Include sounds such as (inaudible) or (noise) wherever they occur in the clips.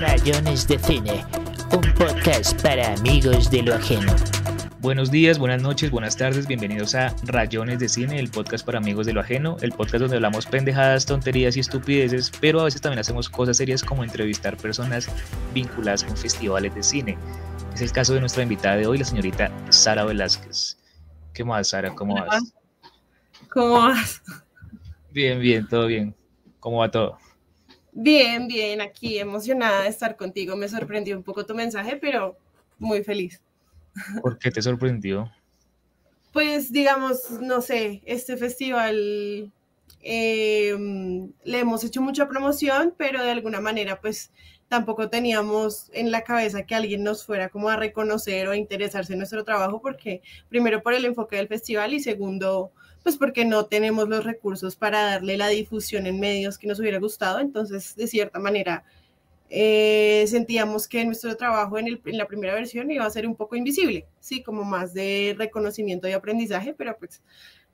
Rayones de Cine, un podcast para amigos de lo ajeno. Buenos días, buenas noches, buenas tardes, bienvenidos a Rayones de Cine, el podcast para amigos de lo ajeno, el podcast donde hablamos pendejadas, tonterías y estupideces, pero a veces también hacemos cosas serias como entrevistar personas vinculadas con festivales de cine. Es el caso de nuestra invitada de hoy, la señorita Sara Velázquez. ¿Qué más, Sara? ¿Cómo vas? ¿Cómo vas? Bien, bien, todo bien. ¿Cómo va todo? Bien, bien, aquí emocionada de estar contigo. Me sorprendió un poco tu mensaje, pero muy feliz. ¿Por qué te sorprendió? Pues digamos, no sé, este festival em, le hemos hecho mucha promoción, pero de alguna manera pues tampoco teníamos en la cabeza que alguien nos fuera como a reconocer o a interesarse en nuestro trabajo, porque primero por el enfoque del festival y segundo pues porque no tenemos los recursos para darle la difusión en medios que nos hubiera gustado, entonces de cierta manera eh, sentíamos que nuestro trabajo en, en, la primera versión iba a ser un poco invisible, sí, como más de reconocimiento y aprendizaje, pero pues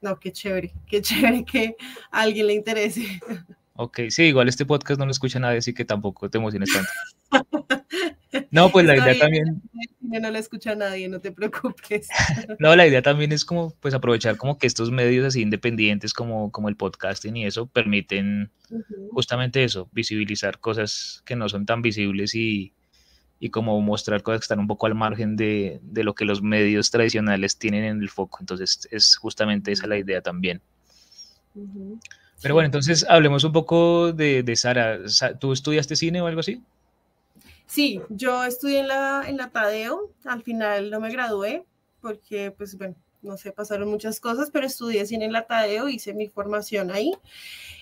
no, qué chévere, qué chévere que a alguien le interese. (laughs) Ok, sí, igual este podcast no lo escucha nadie, así que tampoco te emociones tanto. No, pues la idea también... No lo escucha nadie, no te preocupes. (laughs) No, la idea también es como, pues aprovechar como que estos medios así independientes como, como el podcasting y eso permiten justamente eso, visibilizar cosas que no son tan visibles y, y como mostrar cosas que están un poco al margen de, de, lo que los medios tradicionales tienen en el foco. Entonces es justamente esa la idea también. Pero bueno, entonces hablemos un poco de, de Sara. ¿Tú estudiaste cine o algo así? Sí, yo estudié en la, en la Tadeo, al final no me gradué porque, pues bueno, no sé, pasaron muchas cosas, pero estudié cine en la Tadeo, hice mi formación ahí.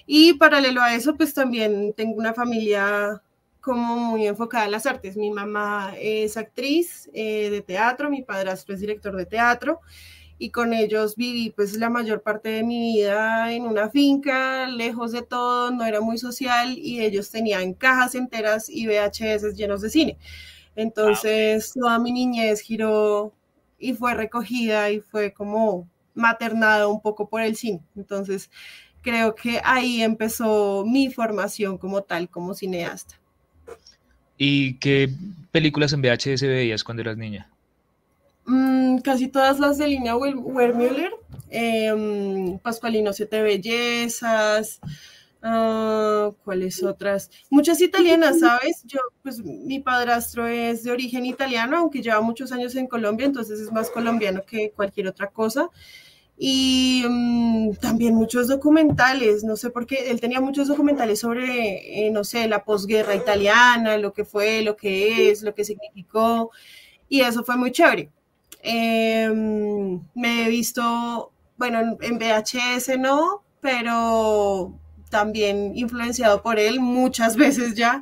Y paralelo a eso, pues también tengo una familia como muy enfocada en las artes. Mi mamá es actriz eh, de teatro, mi padrastro es director de teatro y con ellos viví pues la mayor parte de mi vida en una finca, lejos de todo, no era muy social y ellos tenían cajas enteras y VHS llenos de cine. Entonces toda mi niñez giró y fue recogida y fue como maternada un poco por el cine. Entonces creo que ahí empezó mi formación como tal, como cineasta. ¿Y qué películas en VHS veías cuando eras niña? Mm, casi todas las de línea Wermüller, eh, Pascualino Siete Bellezas, uh, ¿cuáles otras? Muchas italianas, ¿sabes? Yo, pues mi padrastro es de origen italiano, aunque lleva muchos años en Colombia, entonces es más colombiano que cualquier otra cosa. Y um, también muchos documentales, no sé por qué, él tenía muchos documentales sobre, eh, no sé, la posguerra italiana, lo que fue, lo que es, lo que significó, y eso fue muy chévere. Em, me he visto, bueno, en VHS no, pero también influenciado por él muchas (laughs) veces ya.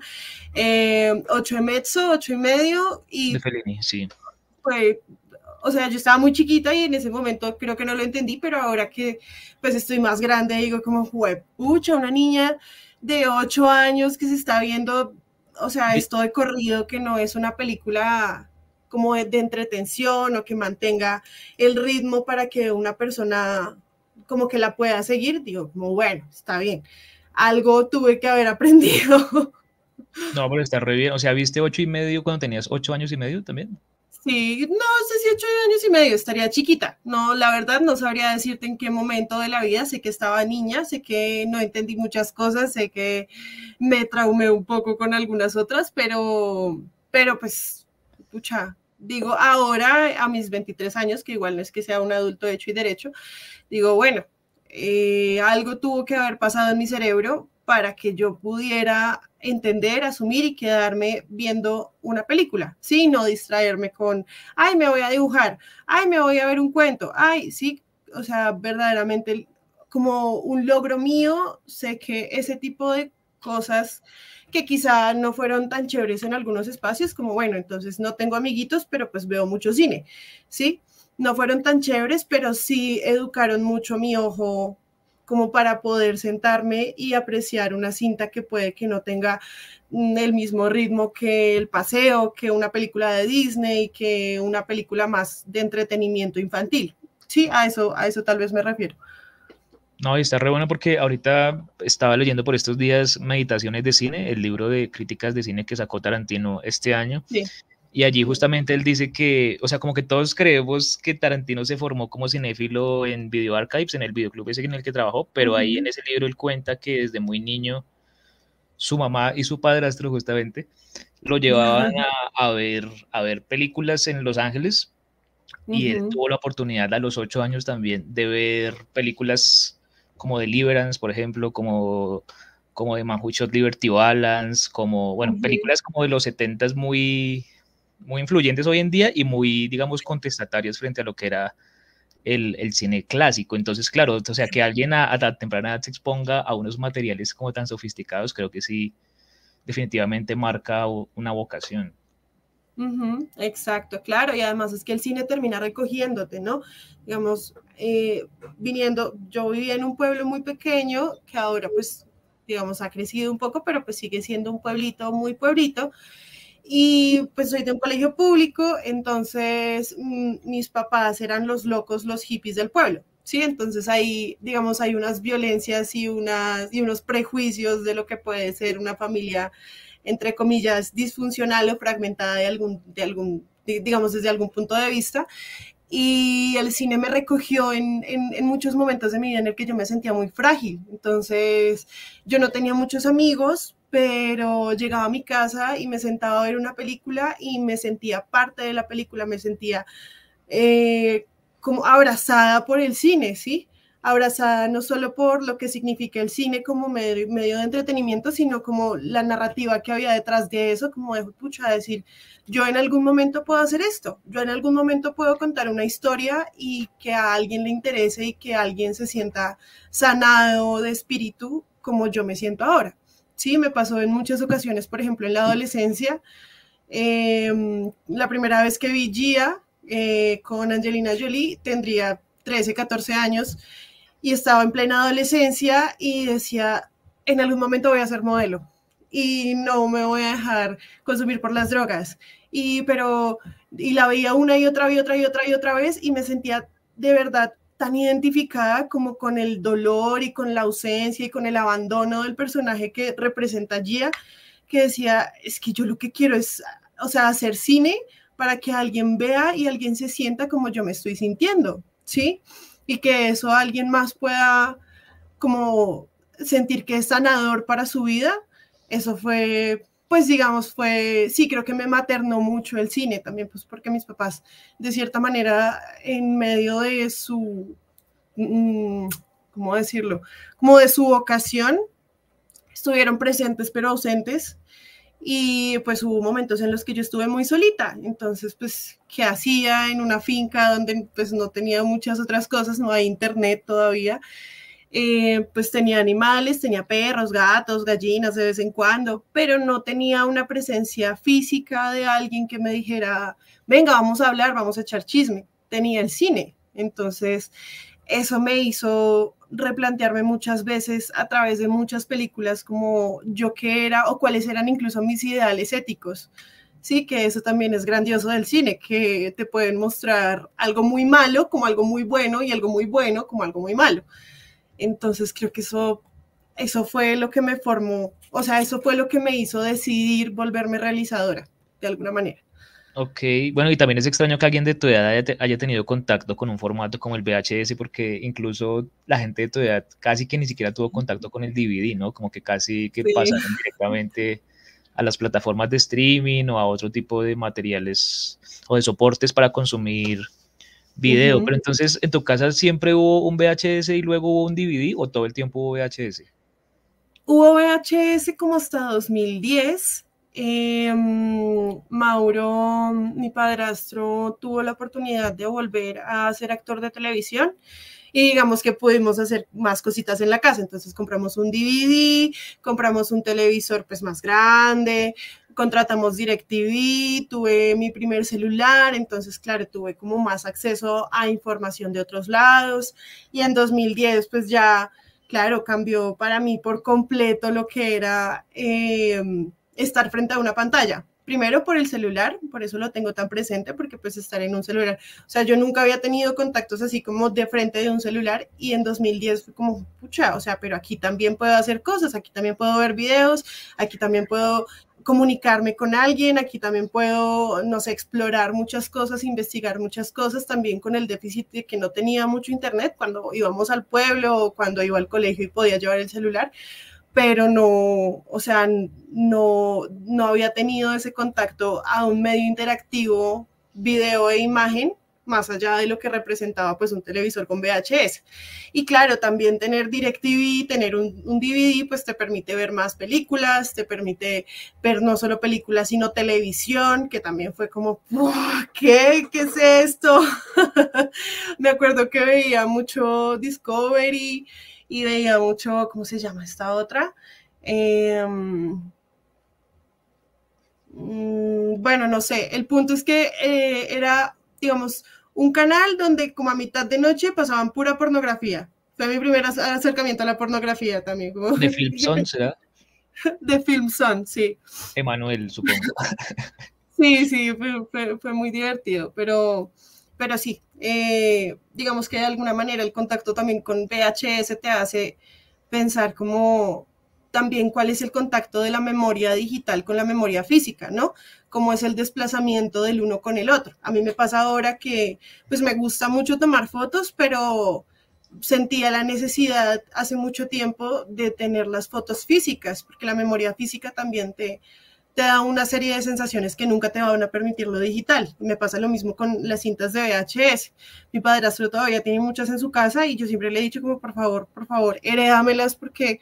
Eh, ocho de mezzo, ocho y medio. Y de Fellini, sí. Fue, o sea, yo estaba muy chiquita y en ese momento creo que no lo entendí, pero ahora que pues estoy más grande, digo como, pucha, una niña de ocho años que se está viendo, o sea, esto de corrido que no es una película como de, entretención o que mantenga el ritmo para que una persona como que la pueda seguir, digo, como bueno, está bien. Algo tuve que haber (laughs) aprendido. No, pero está re bien. O sea, ¿viste ocho y medio cuando tenías ocho años y medio también? Sí, no sé si ocho años y medio, estaría chiquita. No, la verdad no sabría decirte en qué momento de la vida. Sé que estaba niña, sé que no entendí muchas cosas, sé que me traumé un poco con algunas otras, pero, pero pues, pucha, digo ahora a mis 23 años, que igual no es que sea un adulto hecho y derecho, digo, bueno, eh, algo tuvo que haber pasado en mi cerebro para que yo pudiera entender, asumir y quedarme viendo una película, ¿sí? No distraerme con, ay, me voy a dibujar, ay, me voy a ver un cuento, ay, sí, o sea, verdaderamente como un logro mío, sé que ese tipo de cosas que quizá no fueron tan chéveres en algunos espacios, como bueno, entonces no tengo amiguitos, pero pues veo mucho cine, ¿sí? No fueron tan chéveres, pero sí educaron mucho mi ojo como para poder sentarme y apreciar una cinta que puede que no tenga mm, el mismo ritmo que el paseo, que una película de Disney, que una película más de entretenimiento infantil. Sí, a eso, a eso tal vez me refiero. No, y está re bueno porque ahorita estaba leyendo por estos días Meditaciones de Cine, el libro de críticas de cine que sacó Tarantino este año. Sí. Y allí justamente él dice que, o sea, como que todos creemos que Tarantino se formó como cinéfilo en Video Archives, en el videoclub ese en el que trabajó, pero ahí en ese libro él cuenta que desde muy niño su mamá y su padrastro justamente lo llevaban a, ver, a ver películas en Los Ángeles y él tuvo la oportunidad a los ocho años también de ver películas como Deliverance, por ejemplo, como, como de Man Who Shot Liberty Balance, como, bueno, películas como de los setentas muy muy influyentes hoy en día y muy, digamos, contestatarios frente a lo que era el, el cine clásico. Entonces, claro, o sea, que alguien a, a, temprana edad se exponga a unos materiales como tan sofisticados, creo que sí, definitivamente marca una vocación. exacto, claro, y además es que el cine termina recogiéndote, ¿no? Digamos, eh, viniendo, yo vivía en un pueblo muy pequeño que ahora pues, digamos, ha crecido un poco, pero pues sigue siendo un pueblito muy pueblito, y pues soy de un colegio público, entonces mm, mis papás eran los locos, los hippies del pueblo. Sí, entonces ahí, digamos, hay unas violencias y, unas, y unos prejuicios de lo que puede ser una familia, entre comillas, disfuncional o fragmentada de algún, de algún digamos, desde algún punto de vista. Y el cine me recogió en, en, muchos momentos de mi vida en el que yo me sentía muy frágil. Entonces, yo no tenía muchos amigos, pero llegaba a mi casa y me sentaba a ver una película y me sentía parte de la película, me sentía eh, como abrazada por el cine, ¿sí? Abrazada no solo por lo que significa el cine como medio, de entretenimiento, sino como la narrativa que había detrás de eso, como de pucha, decir, yo en algún momento puedo hacer esto, yo en algún momento puedo contar una historia y que a alguien le interese y que alguien se sienta sanado de espíritu como yo me siento ahora. Sí, me pasó en muchas ocasiones, por ejemplo, en la adolescencia. Em, la primera vez que vi Gia eh, con Angelina Jolie tendría 13, 14 años y estaba en plena adolescencia y decía, en algún momento voy a ser modelo y no me voy a dejar consumir por las drogas. Y pero y la veía una y otra y otra y otra y otra vez y me sentía de verdad tan identificada como con el dolor y con la ausencia y con el abandono del personaje que representa Gia, que decía, es que yo lo que quiero es, o sea, hacer cine para que alguien vea y alguien se sienta como yo me estoy sintiendo, ¿sí? Y que eso alguien más pueda como sentir que es sanador para su vida. Eso fue pues digamos, fue, sí, creo que me maternó mucho el cine también, pues porque mis papás, de cierta manera, en medio de su, mm, ¿cómo decirlo? Como de su vocación, estuvieron presentes pero ausentes. Y pues hubo momentos en los que yo estuve muy solita, entonces pues, ¿qué hacía en una finca donde pues no tenía muchas otras cosas, no hay internet todavía? Eh, pues tenía animales, tenía perros, gatos, gallinas de vez en cuando, pero no tenía una presencia física de alguien que me dijera, venga, vamos a hablar, vamos a echar chisme. Tenía el cine. Entonces, eso me hizo replantearme muchas veces a través de muchas películas como yo qué era o cuáles eran incluso mis ideales éticos. Sí, que eso también es grandioso del cine, que te pueden mostrar algo muy malo como algo muy bueno y algo muy bueno como algo muy malo. Entonces creo que eso, eso fue lo que me formó, o sea, eso fue lo que me hizo decidir volverme realizadora, de alguna manera. Ok, bueno, y también es extraño que alguien de tu edad haya, tenido contacto con un formato como el VHS, porque incluso la gente de tu edad casi que ni siquiera tuvo contacto con el DVD, ¿no? Como que casi que pasaron directamente a las plataformas de streaming o a otro tipo de materiales o de soportes para consumir video, pero entonces en tu casa siempre hubo un VHS y luego hubo un DVD o todo el tiempo hubo VHS? Hubo VHS como hasta 2010. Em, Mauro, mi padrastro, tuvo la oportunidad de volver a ser actor de televisión y digamos que pudimos hacer más cositas en la casa. Entonces compramos un DVD, compramos un televisor pues más grande, contratamos DirecTV, tuve mi primer celular, entonces, claro, tuve como más acceso a información de otros lados. Y en 2010, pues ya, claro, cambió para mí por completo lo que era em, estar frente a una pantalla. primero por el celular, por eso lo tengo tan presente, porque pues estar en un celular, o sea, yo nunca había tenido contactos así como de frente de un celular y en 2010 fue como, pucha, o sea, pero aquí también puedo hacer cosas, aquí también puedo ver videos, aquí también puedo comunicarme con alguien, aquí también puedo, no sé, explorar muchas cosas, investigar muchas cosas, también con el déficit de que no tenía mucho internet cuando íbamos al pueblo o cuando iba al colegio y podía llevar el celular, pero no, o sea, no, no había tenido ese contacto a un medio interactivo, video e imagen, más allá de lo que representaba pues un televisor con VHS. Y claro, también tener DirecTV, tener un, DVD, pues te permite ver más películas, te permite ver no solo películas, sino televisión, que también fue como, ¿qué? ¿Qué es esto? (laughs) Me acuerdo que veía mucho Discovery y veía mucho, ¿cómo se llama esta otra? Em, mm, bueno, no sé, el punto es que eh, era, digamos, un canal donde como a mitad de noche pasaban pura pornografía. Fue mi primer acercamiento a la pornografía también. ¿De Film Son (laughs) será? De Film Son, sí. Emanuel, supongo. (laughs) sí, sí, fue, muy divertido, pero, pero sí, eh, digamos que de alguna manera el contacto también con VHS te hace pensar como también cuál es el contacto de la memoria digital con la memoria física, ¿no? Cómo es el desplazamiento del uno con el otro. A mí me pasa ahora que pues me gusta mucho tomar fotos, pero sentía la necesidad hace mucho tiempo de tener las fotos físicas, porque la memoria física también te, te da una serie de sensaciones que nunca te van a permitir lo digital. Me pasa lo mismo con las cintas de VHS. Mi padrastro todavía tiene muchas en su casa y yo siempre le he dicho como, por favor, por favor, heredámelas porque,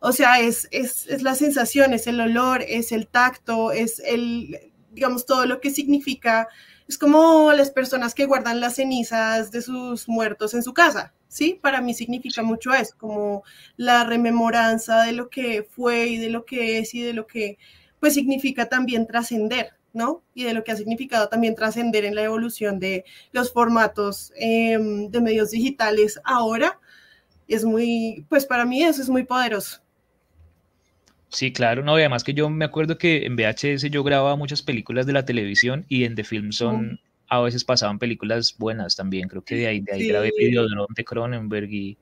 o sea, es, es, es la sensación, es el olor, es el tacto, es el, digamos, todo lo que significa. Es como las personas que guardan las cenizas de sus muertos en su casa, ¿sí? Para mí significa mucho eso, como la rememoranza de lo que fue y de lo que es y de lo que pues significa también trascender, ¿no? Y de lo que ha significado también trascender en la evolución de los formatos em, de medios digitales ahora, es muy, pues para mí eso es muy poderoso. Sí, claro, no, y además que yo me acuerdo que en VHS yo grababa muchas películas de la televisión y en The Film Son a veces pasaban películas buenas también, creo que de ahí, de ahí grabé Videodrome de Cronenberg y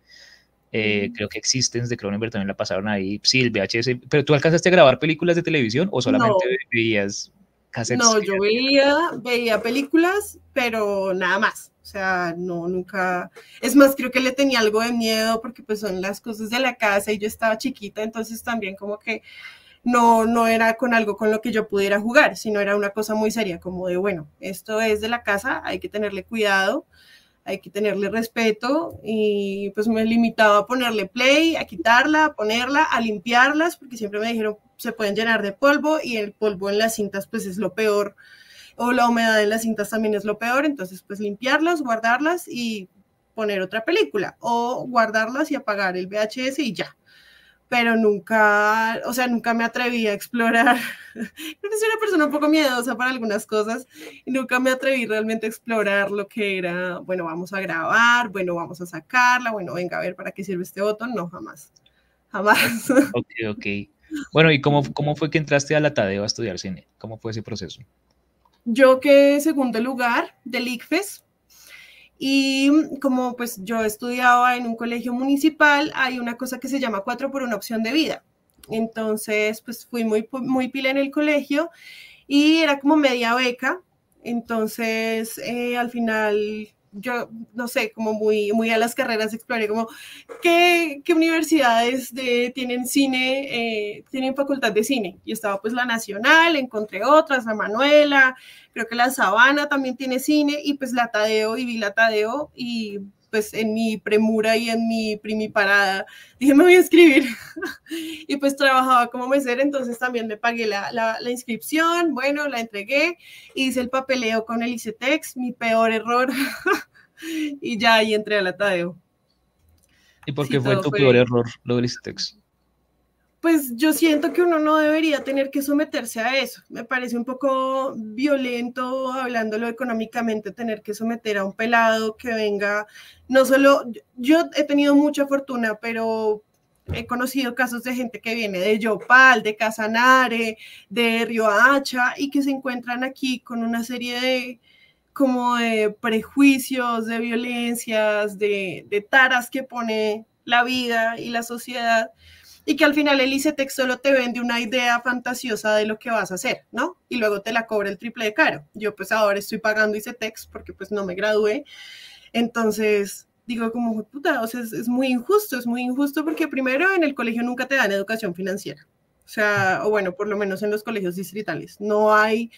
eh, creo que Existence de Cronenberg también la pasaron ahí. Sí, el VHS. ¿Pero tú alcanzaste a grabar películas de televisión o solamente veías cassettes? No, yo veía, veía películas, pero nada más. O sea, no, nunca. Es más, creo que le tenía algo de miedo porque pues son las cosas de la casa y yo estaba chiquita, entonces también como que no, no era con algo con lo que yo pudiera jugar, sino era una cosa muy seria, como de, bueno, esto es de la casa, hay que tenerle cuidado hay que tenerle respeto y pues me limitaba a ponerle play, a quitarla, a ponerla, a limpiarlas, porque siempre me dijeron se pueden llenar de polvo y el polvo en las cintas pues es lo peor, o la humedad en las cintas también es lo peor, entonces pues limpiarlas, guardarlas y poner otra película, o guardarlas y apagar el VHS y ya pero nunca, o sea, nunca me atreví a explorar. (laughs) Creo que soy una persona un poco miedosa para algunas cosas y nunca me atreví realmente a explorar lo que era, bueno, vamos a grabar, bueno, vamos a sacarla, bueno, venga a ver para qué sirve este botón. No, jamás, jamás. (laughs) Ok, ok. Bueno, ¿y cómo, cómo fue que entraste a la Tadeo a estudiar cine? ¿Cómo fue ese proceso? Yo quedé segundo lugar del ICFES y como pues yo estudiaba en un colegio municipal, hay una cosa que se llama cuatro por una opción de vida. Entonces, pues fui muy, muy pila en el colegio y era como media beca. Entonces, eh, al final yo no sé, como muy, muy a las carreras exploré como qué, qué universidades de, tienen cine, eh, tienen facultad de cine. Y estaba pues la Nacional, encontré otras, la Manuela, creo que la Sabana también tiene cine y pues la Tadeo y vi la Tadeo y pues en mi premura y en mi primiparada dije me voy a escribir (laughs) y pues trabajaba como mesera entonces también me pagué la, la, la, inscripción bueno la entregué hice el papeleo con el ICETEX mi peor error (laughs) y ya ahí entré a la Tadeo ¿y por qué fue tu peor error lo del ICETEX? Pues yo siento que uno no debería tener que someterse a eso. Me parece un poco violento, hablándolo económicamente, tener que someter a un pelado que venga, no solo, yo he tenido mucha fortuna, pero he conocido casos de gente que viene de Yopal, de Casanare, de Riohacha y que se encuentran aquí con una serie de como de prejuicios, de violencias, de, de taras que pone la vida y la sociedad y que al final el ICETEX solo te vende una idea fantasiosa de lo que vas a hacer, ¿no? Y luego te la cobra el triple de caro. Yo pues ahora estoy pagando ICETEX porque pues no me gradué. Entonces, digo como, puta, o sea, es, muy injusto, es muy injusto porque primero en el colegio nunca te dan educación financiera. O sea, o bueno, por lo menos en los colegios distritales. No hay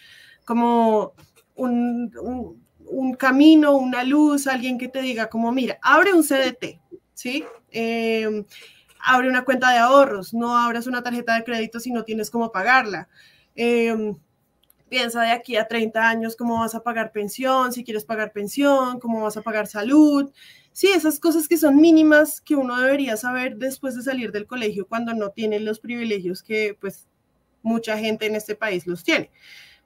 como un, un, camino, una luz, alguien que te diga como, mira, abre un CDT, ¿sí? Eh, abre una cuenta de ahorros, no abras una tarjeta de crédito si no tienes cómo pagarla. Em, piensa de aquí a 30 años cómo vas a pagar pensión, si quieres pagar pensión, cómo vas a pagar salud. Sí, esas cosas que son mínimas que uno debería saber después de salir del colegio cuando no tiene los privilegios que pues mucha gente en este país los tiene.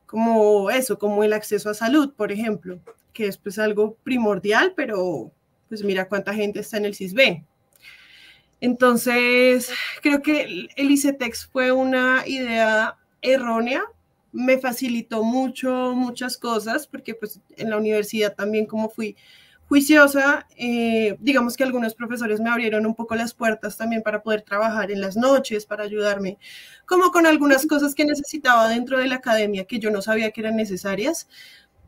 Como eso, como el acceso a salud, por ejemplo, que es pues algo primordial, pero pues mira cuánta gente está en el CISB, entonces, creo que el ICETEX fue una idea errónea, me facilitó mucho, muchas cosas, porque pues en la universidad también como fui juiciosa, eh, digamos que algunos profesores me abrieron un poco las puertas también para poder trabajar en las noches, para ayudarme, como con algunas cosas que necesitaba dentro de la academia que yo no sabía que eran necesarias,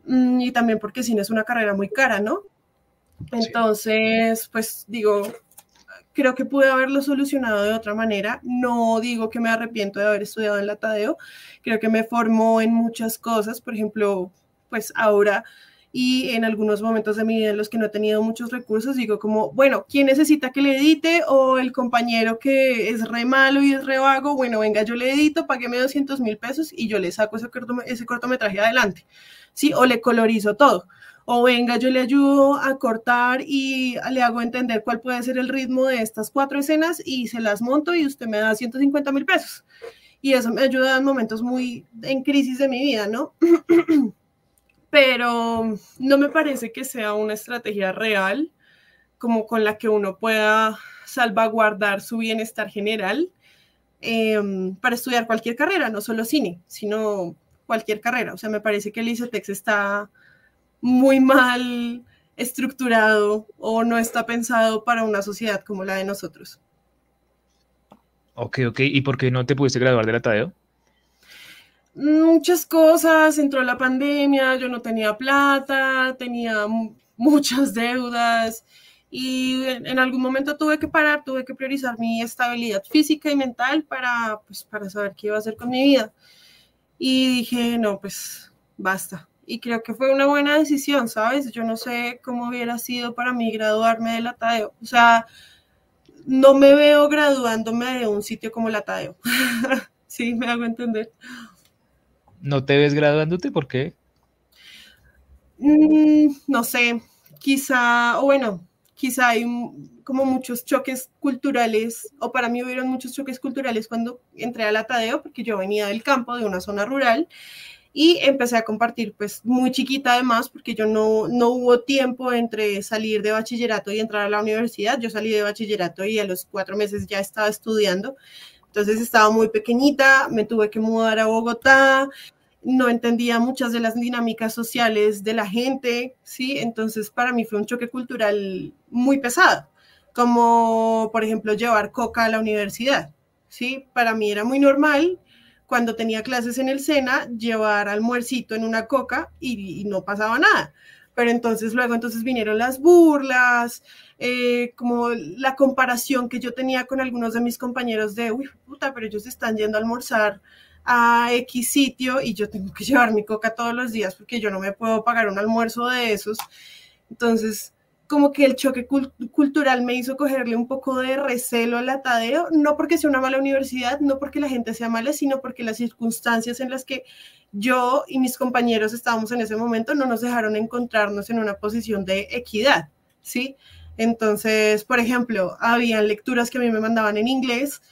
mm, y también porque cine es una carrera muy cara, ¿no? Entonces, pues digo, creo que pude haberlo solucionado de otra manera. No digo que me arrepiento de haber estudiado en la Tadeo, creo que me formó en muchas cosas, por ejemplo, pues ahora y en algunos momentos de mi vida en los que no he tenido muchos recursos, digo como, bueno, ¿quién necesita que le edite? O el compañero que es re malo y es re vago, bueno, venga, yo le edito, pagueme 200 mil pesos y yo le saco ese, ese cortometraje adelante, ¿sí? O le colorizo todo o venga, yo le ayudo a cortar y le hago entender cuál puede ser el ritmo de estas cuatro escenas y se las monto y usted me da 150 mil pesos. Y eso me ayuda en momentos muy en crisis de mi vida, ¿no? (clears throat) Pero no me parece que sea una estrategia real como con la que uno pueda salvaguardar su bienestar general em, para estudiar cualquier carrera, no solo cine, sino cualquier carrera. O sea, me parece que el ICETEX está muy mal estructurado o no está pensado para una sociedad como la de nosotros. Ok, ok. ¿Y por qué no te pudiste graduar de la Tadeo? Muchas cosas, entró la pandemia, yo no tenía plata, tenía muchas deudas y en algún momento tuve que parar, tuve que priorizar mi estabilidad física y mental para, pues, para saber qué iba a hacer con mi vida. Y dije, no, pues basta, y creo que fue una buena decisión, ¿sabes? Yo no sé cómo hubiera sido para mí graduarme de la Tadeo. O sea, no me veo graduándome de un sitio como la Tadeo. (laughs) sí, me hago entender. ¿No te ves graduándote? ¿Por qué? Mm, no sé, quizá, o bueno, quizá hay como muchos choques culturales, o para mí hubieron muchos choques culturales cuando entré a la Tadeo, porque yo venía del campo, de una zona rural, y empecé a compartir pues muy chiquita además porque yo no, no hubo tiempo entre salir de bachillerato y entrar a la universidad. Yo salí de bachillerato y a los cuatro meses ya estaba estudiando. Entonces estaba muy pequeñita, me tuve que mudar a Bogotá, no entendía muchas de las dinámicas sociales de la gente, ¿sí? Entonces para mí fue un choque cultural muy pesado, como por ejemplo llevar coca a la universidad, ¿sí? Para mí era muy normal cuando tenía clases en el SENA, llevar almuercito en una coca y, no pasaba nada. Pero entonces luego entonces vinieron las burlas, eh, como la comparación que yo tenía con algunos de mis compañeros de, uy, puta, pero ellos están yendo a almorzar a X sitio y yo tengo que (laughs) llevar mi coca todos los días porque yo no me puedo pagar un almuerzo de esos. Entonces, como que el choque cultural me hizo cogerle un poco de recelo al Tadeo, no porque sea una mala universidad, no porque la gente sea mala, sino porque las circunstancias en las que yo y mis compañeros estábamos en ese momento no nos dejaron encontrarnos en una posición de equidad, ¿sí? Entonces, por ejemplo, había lecturas que a mí me mandaban en inglés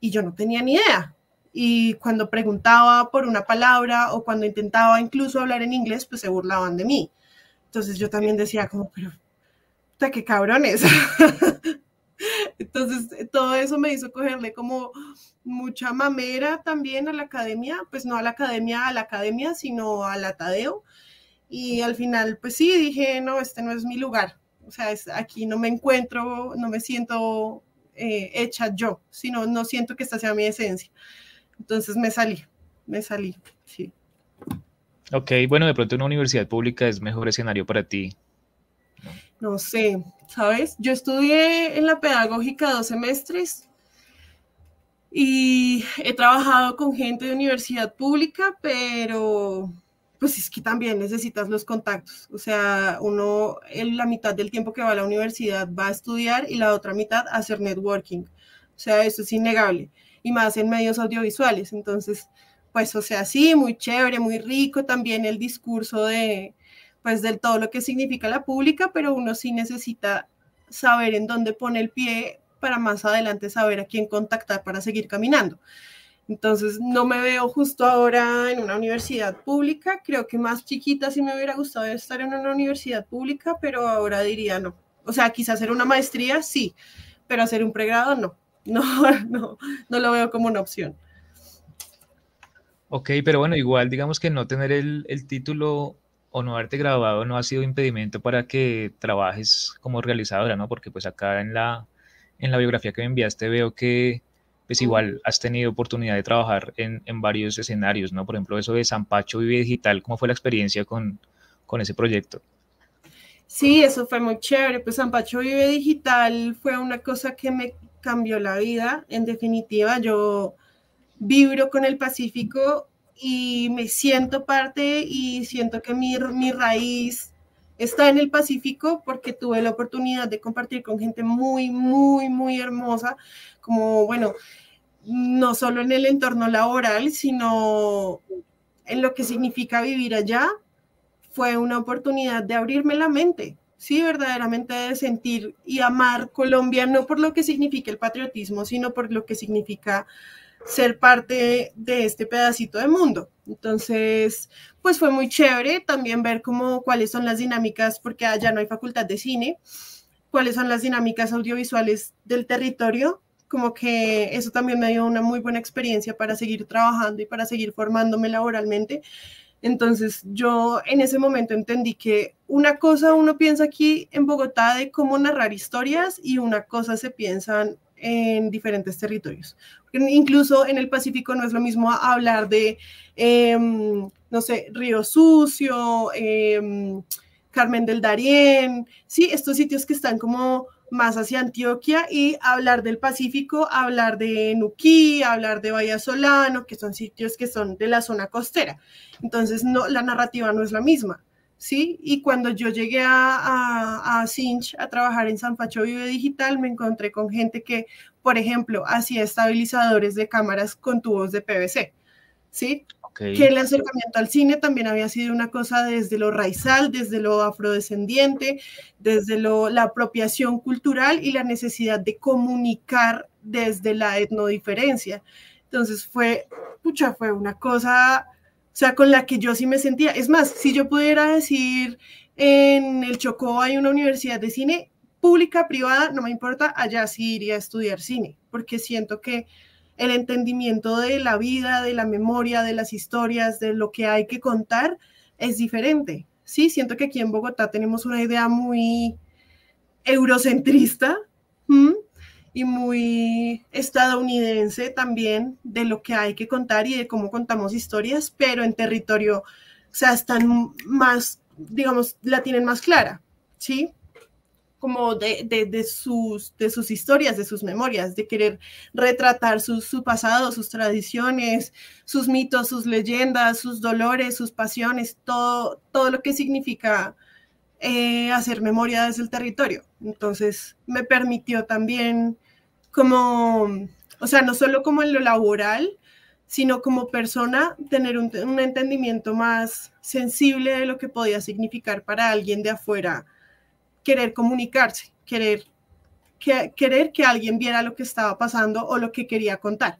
y yo no tenía ni idea. Y cuando preguntaba por una palabra o cuando intentaba incluso hablar en inglés, pues se burlaban de mí. Entonces yo también decía como, pero qué cabrones. (laughs) Entonces, todo eso me hizo cogerle como mucha mamera también a la academia, pues no a la academia, a la academia, sino a la Tadeo. Y al final, pues sí, dije, no, este no es mi lugar. O sea, es, aquí no me encuentro, no me siento eh, hecha yo, sino no siento que esta sea mi esencia. Entonces me salí, me salí, sí. Ok, bueno, de pronto una universidad pública es mejor escenario para ti. No sé, ¿sabes? Yo estudié en la pedagógica dos semestres y he trabajado con gente de universidad pública, pero pues es que también necesitas los contactos. O sea, uno en la mitad del tiempo que va a la universidad va a estudiar y la otra mitad a hacer networking. O sea, eso es innegable. Y más en medios audiovisuales. Entonces, pues, o sea, sí, muy chévere, muy rico también el discurso de, pues, del todo lo que significa la pública, pero uno sí necesita saber en dónde pone el pie para más adelante saber a quién contactar para seguir caminando. Entonces, no me veo justo ahora en una universidad pública. Creo que más chiquita sí me hubiera gustado estar en una universidad pública, pero ahora diría no. O sea, quizás hacer una maestría, sí, pero hacer un pregrado, no. (laughs) No, no, no lo veo como una opción. Ok, pero bueno, igual digamos que no tener el, el título o no haberte graduado no ha sido impedimento para que trabajes como realizadora, ¿no? Porque pues acá en la, en la biografía que me enviaste veo que pues igual has tenido oportunidad de trabajar en, varios escenarios, ¿no? Por ejemplo, eso de San Pacho Vive Digital, ¿cómo fue la experiencia con, ese proyecto? Sí, eso fue muy chévere. Pues San Pacho Vive Digital fue una cosa que me cambió la vida. En definitiva, yo vibro con el Pacífico y me siento parte y siento que mi, mi raíz está en el Pacífico porque tuve la oportunidad de compartir con gente muy, muy, muy hermosa, como, bueno, no solo en el entorno laboral, sino en lo que significa vivir allá. Fue una oportunidad de abrirme la mente, sí, verdaderamente de sentir y amar Colombia, no por lo que significa el patriotismo, sino por lo que significa ser parte de este pedacito de mundo. Entonces, pues fue muy chévere también ver cómo, cuáles son las dinámicas, porque allá no hay facultad de cine, cuáles son las dinámicas audiovisuales del territorio, como que eso también me dio una muy buena experiencia para seguir trabajando y para seguir formándome laboralmente. Entonces yo en ese momento entendí que una cosa uno piensa aquí en Bogotá de cómo narrar historias y una cosa se piensan en diferentes territorios. Incluso en el Pacífico no es lo mismo hablar de, em, no sé, Río Sucio, em, Carmen del Darién, sí, estos sitios que están como más hacia Antioquia y hablar del Pacífico, hablar de Nuquí, hablar de Bahía Solano, que son sitios que son de la zona costera. Entonces, no, la narrativa no es la misma. ¿Sí? Y cuando yo llegué a, a, a Cinch a trabajar en San Pacho Vive Digital, me encontré con gente que, por ejemplo, hacía estabilizadores de cámaras con tubos de PVC, ¿sí? Que el acercamiento al cine también había sido una cosa desde lo raizal, desde lo afrodescendiente, desde lo, la apropiación cultural y la necesidad de comunicar desde la etnodiferencia. Entonces fue, pucha, fue una cosa o sea, con la que yo sí me sentía. Es más, si yo pudiera decir en el Chocó hay una universidad de cine pública, privada, no me importa, allá sí iría a estudiar cine, porque siento que el entendimiento de la vida, de la memoria, de las historias, de lo que hay que contar, es diferente. Sí, siento que aquí en Bogotá tenemos una idea muy eurocentrista y muy estadounidense también de lo que hay que contar y de cómo contamos historias, pero en territorio, o sea, están más, digamos, la tienen más clara, ¿sí? como de, de, sus, de sus historias, de sus memorias, de querer retratar su, su, pasado, sus tradiciones, sus mitos, sus leyendas, sus dolores, sus pasiones, todo, todo lo que significa eh, hacer memoria desde el territorio. Entonces me permitió también como, o sea, no solo como en lo laboral, sino como persona, tener un, entendimiento más sensible de lo que podía significar para alguien de afuera querer comunicarse, querer que, querer que alguien viera lo que estaba pasando o lo que quería contar.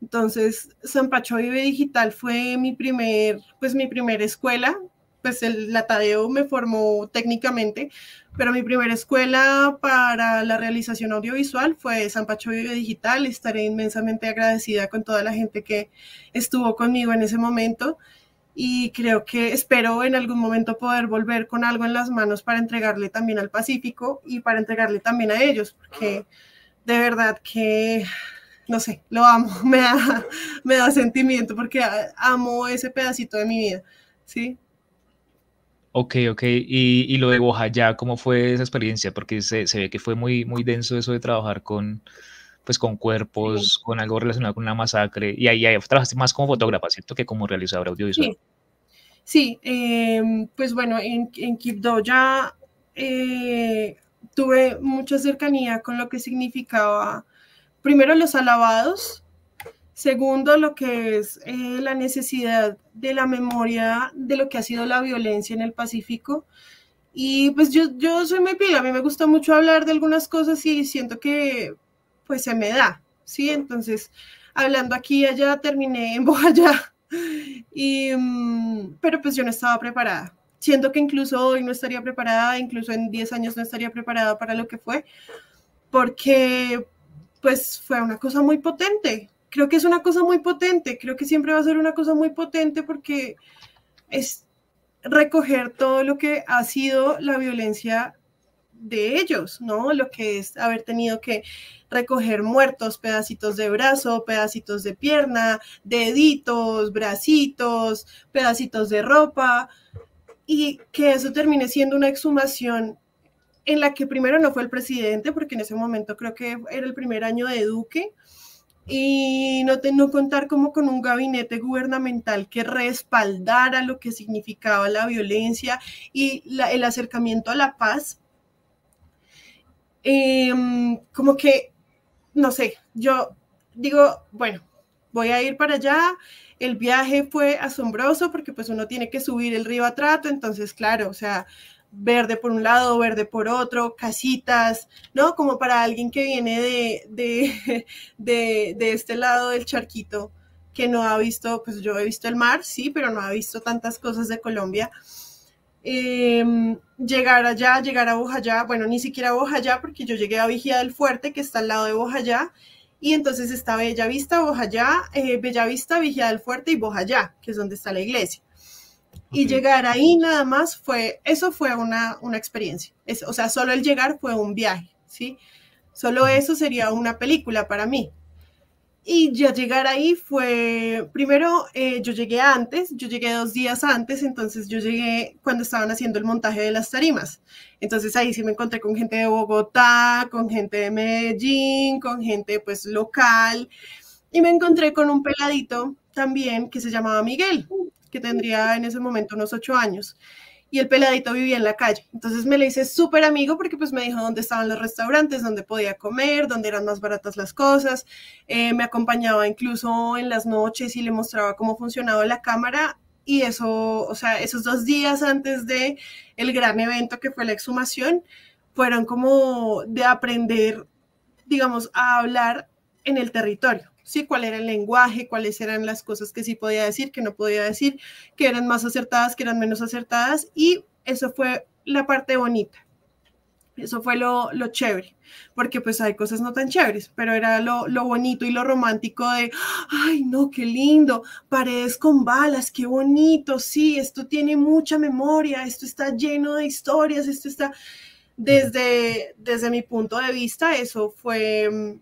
Entonces, San Pacho Vive Digital fue mi primer, pues mi primera escuela pues el, la Tadeo me formó técnicamente, pero mi primera escuela para la realización audiovisual fue San Pacho Video Digital. Estaré inmensamente agradecida con toda la gente que estuvo conmigo en ese momento y creo que espero en algún momento poder volver con algo en las manos para entregarle también al Pacífico y para entregarle también a ellos, porque de verdad que, no sé, lo amo, (laughs) me da sentimiento porque amo ese pedacito de mi vida, ¿sí? Ok, ok. Y, y lo de Bojayá, ¿cómo fue esa experiencia? Porque se, se, ve que fue muy, muy denso eso de trabajar con, pues, con cuerpos, sí. con algo relacionado con una masacre. Y ahí, ahí trabajaste más como fotógrafa, ¿cierto? Que como realizadora audiovisual. Sí, sí eh, pues bueno, en, en Quibdó ya eh, tuve mucha cercanía con lo que significaba, primero los alabados, Segundo, lo que es eh, la necesidad de la memoria de lo que ha sido la violencia en el Pacífico. Y pues yo, yo soy muy pila, a mí me gusta mucho hablar de algunas cosas y siento que pues se me da, ¿sí? Entonces, hablando aquí y allá, terminé en (laughs) Bojayá. Y, um, pero pues yo no estaba preparada. Siento que incluso hoy no estaría preparada, incluso en 10 años no estaría preparada para lo que fue, porque pues fue una cosa muy potente, creo que es una cosa muy potente, creo que siempre va a ser una cosa muy potente porque es recoger todo lo que ha sido la violencia de ellos, ¿no? Lo que es haber tenido que recoger muertos, pedacitos de brazo, pedacitos de pierna, deditos, bracitos, pedacitos de ropa, y que eso termine siendo una exhumación en la que primero no fue el presidente, porque en ese momento creo que era el primer año de Duque, y no, te, no contar como con un gabinete gubernamental que respaldara lo que significaba la violencia y el acercamiento a la paz. Eh, como que, no sé, yo digo, bueno, voy a ir para allá. El viaje fue asombroso porque pues uno tiene que subir el río Atrato, entonces claro, o sea, verde por un lado, verde por otro, casitas, ¿no? Como para alguien que viene de, de, (laughs) de, de, este lado del charquito, que no ha visto, pues yo he visto el mar, sí, pero no ha visto tantas cosas de Colombia. Eh, llegar allá, llegar a Bojayá, bueno, ni siquiera a Bojayá, porque yo llegué a Vigía del Fuerte, que está al lado de Bojayá, y entonces está Bellavista, Bojayá, eh, Bellavista, Vigía del Fuerte y Bojayá, que es donde está la iglesia. Y llegar ahí nada más fue, eso fue una, una experiencia. Es, o sea, solo el llegar fue un viaje, ¿sí? Solo eso sería una película para mí. Y ya llegar ahí fue, primero eh, yo llegué antes, yo llegué dos días antes, entonces yo llegué cuando estaban haciendo el montaje de las tarimas. Entonces ahí sí me encontré con gente de Bogotá, con gente de Medellín, con gente pues local. Y me encontré con un peladito también que se llamaba Miguel que tendría en ese momento unos ocho años. Y el peladito vivía en la calle. Entonces me le hice súper amigo porque pues me dijo dónde estaban los restaurantes, dónde podía comer, dónde eran más baratas las cosas. Eh, me acompañaba incluso en las noches y le mostraba cómo funcionaba la cámara. Y eso, o sea, esos dos días antes de el gran evento que fue la exhumación, fueron como de aprender, digamos, a hablar en el territorio ¿sí? Cuál era el lenguaje, cuáles eran las cosas que sí podía decir, que no podía decir, que eran más acertadas, que eran menos acertadas, y eso fue la parte bonita. Eso fue lo, lo chévere, porque pues hay cosas no tan chéveres, pero era lo, lo, bonito y lo romántico de, ay, no, qué lindo, paredes con balas, qué bonito, sí, esto tiene mucha memoria, esto está lleno de historias, esto está, desde, desde mi punto de vista, eso fue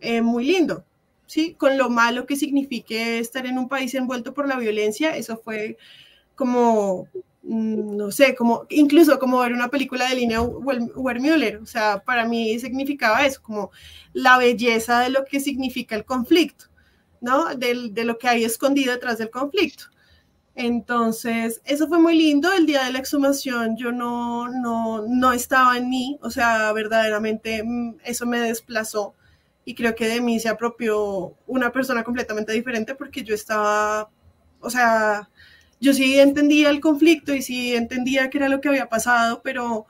eh, muy lindo. ¿Sí? Con lo malo que signifique estar en un país envuelto por la violencia, eso fue como, mm, no sé, como incluso como ver una película de Lina Wermüller, o sea, para mí significaba eso, como la belleza de lo que significa el conflicto, ¿no? De, de lo que hay escondido detrás del conflicto. Entonces, eso fue muy lindo. El día de la exhumación yo no, no, no estaba en mí, o sea, verdaderamente mm, eso me desplazó y creo que de mí se apropió una persona completamente diferente porque yo estaba, o sea, yo sí entendía el conflicto y sí entendía qué era lo que había pasado, pero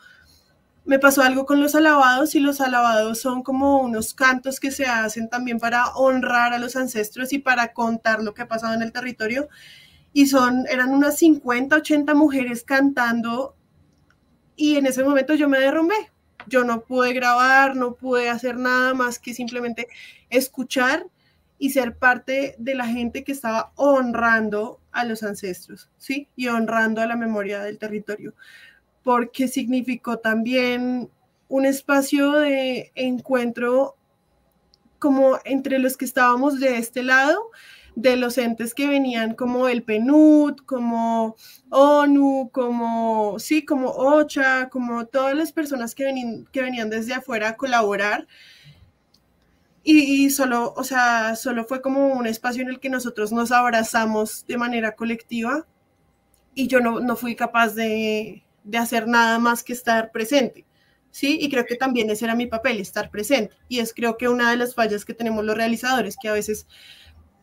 me pasó algo con los alabados y los alabados son como unos cantos que se hacen también para honrar a los ancestros y para contar lo que ha pasado en el territorio. y son, eran unas 50, 80 mujeres cantando y en ese momento yo me derrumbé. Yo no pude grabar, no pude hacer nada más que simplemente escuchar y ser parte de la gente que estaba honrando a los ancestros, ¿sí? Y honrando a la memoria del territorio, porque significó también un espacio de encuentro como entre los que estábamos de este lado, de los entes que venían como el PNUD, como ONU, como, sí, como OCHA, como todas las personas que, venían, que venían desde afuera a colaborar. Y, solo, o sea, solo fue como un espacio en el que nosotros nos abrazamos de manera colectiva y yo no, no fui capaz de, de hacer nada más que estar presente. ¿sí? Y creo que también ese era mi papel, estar presente. Y es creo que una de las fallas que tenemos los realizadores, que a veces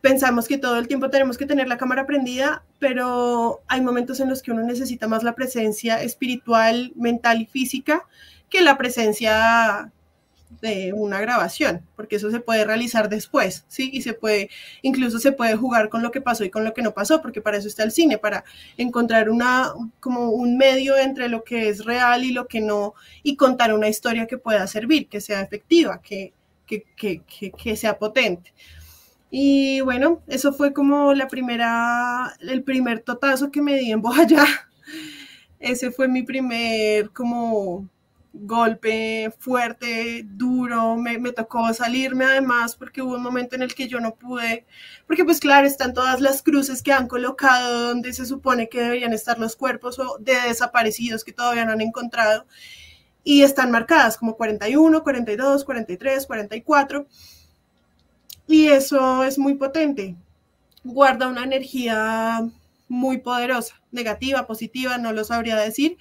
pensamos que todo el tiempo tenemos que tener la cámara prendida, pero hay momentos en los que uno necesita más la presencia espiritual, mental y física que la presencia de una grabación, porque eso se puede realizar después, ¿sí? Y se puede, incluso se puede jugar con lo que pasó y con lo que no pasó, porque para eso está el cine, para encontrar una, como un medio entre lo que es real y lo que no, y contar una historia que pueda servir, que sea efectiva, que, que, que, que sea potente. Y bueno, eso fue como la primera, el primer totazo que me di en Bojayá. (laughs) Ese fue mi primer como golpe fuerte, duro, me, me, tocó salirme además porque hubo un momento en el que yo no pude, porque pues claro, están todas las cruces que han colocado donde se supone que deberían estar los cuerpos de desaparecidos que todavía no han encontrado y están marcadas como 41, 42, 43, 44 y eso es muy potente, guarda una energía muy poderosa, negativa, positiva, no lo sabría decir,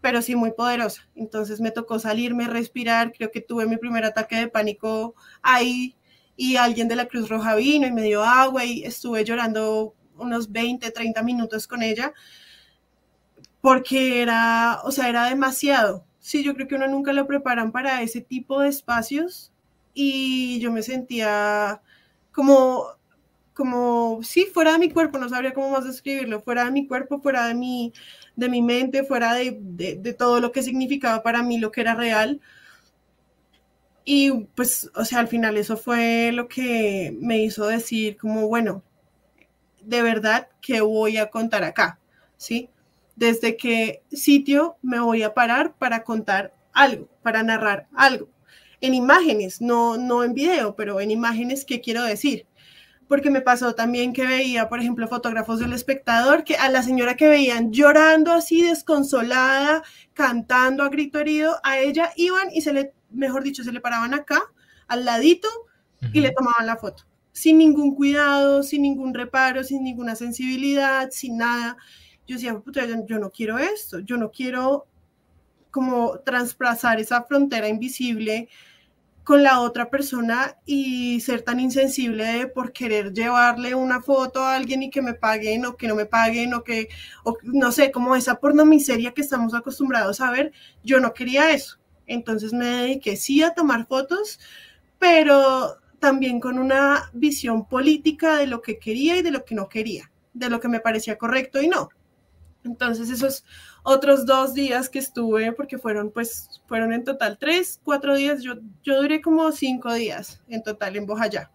pero sí muy poderosa. Entonces me tocó salirme, respirar, creo que tuve mi primer ataque de pánico ahí y alguien de la Cruz Roja vino y me dio agua y estuve llorando unos 20, 30 minutos con ella porque era, o sea, era demasiado. Sí, yo creo que uno nunca lo preparan para ese tipo de espacios y yo me sentía como como si fuera de mi cuerpo, no sabría cómo más describirlo, fuera de mi cuerpo, fuera de mi, de mi mente, fuera de, de, todo lo que significaba para mí lo que era real. Y pues, o sea, al final eso fue lo que me hizo decir como, bueno, de verdad, ¿qué voy a contar acá? ¿Sí? Desde qué sitio me voy a parar para contar algo, para narrar algo. En imágenes, no, no en video, pero en imágenes, ¿qué quiero decir? porque me pasó también que veía, por ejemplo, fotógrafos del espectador, que a la señora que veían llorando así, desconsolada, cantando a grito herido, a ella iban y se le, mejor dicho, se le paraban acá, al ladito, y le tomaban la foto, sin ningún cuidado, sin ningún reparo, sin ninguna sensibilidad, sin nada. Yo decía, puta, yo, yo no quiero esto, yo no quiero como traspasar esa frontera invisible con la otra persona y ser tan insensible por querer llevarle una foto a alguien y que me paguen o que no me paguen o que, no sé, como esa pornomiseria que estamos acostumbrados a ver, yo no quería eso. Entonces me dediqué sí a tomar fotos, pero también con una visión política de lo que quería y de lo que no quería, de lo que me parecía correcto y no. Entonces esos otros dos días que estuve, porque fueron pues, fueron en total tres, cuatro días, yo, yo duré como cinco días en total en Bojayá.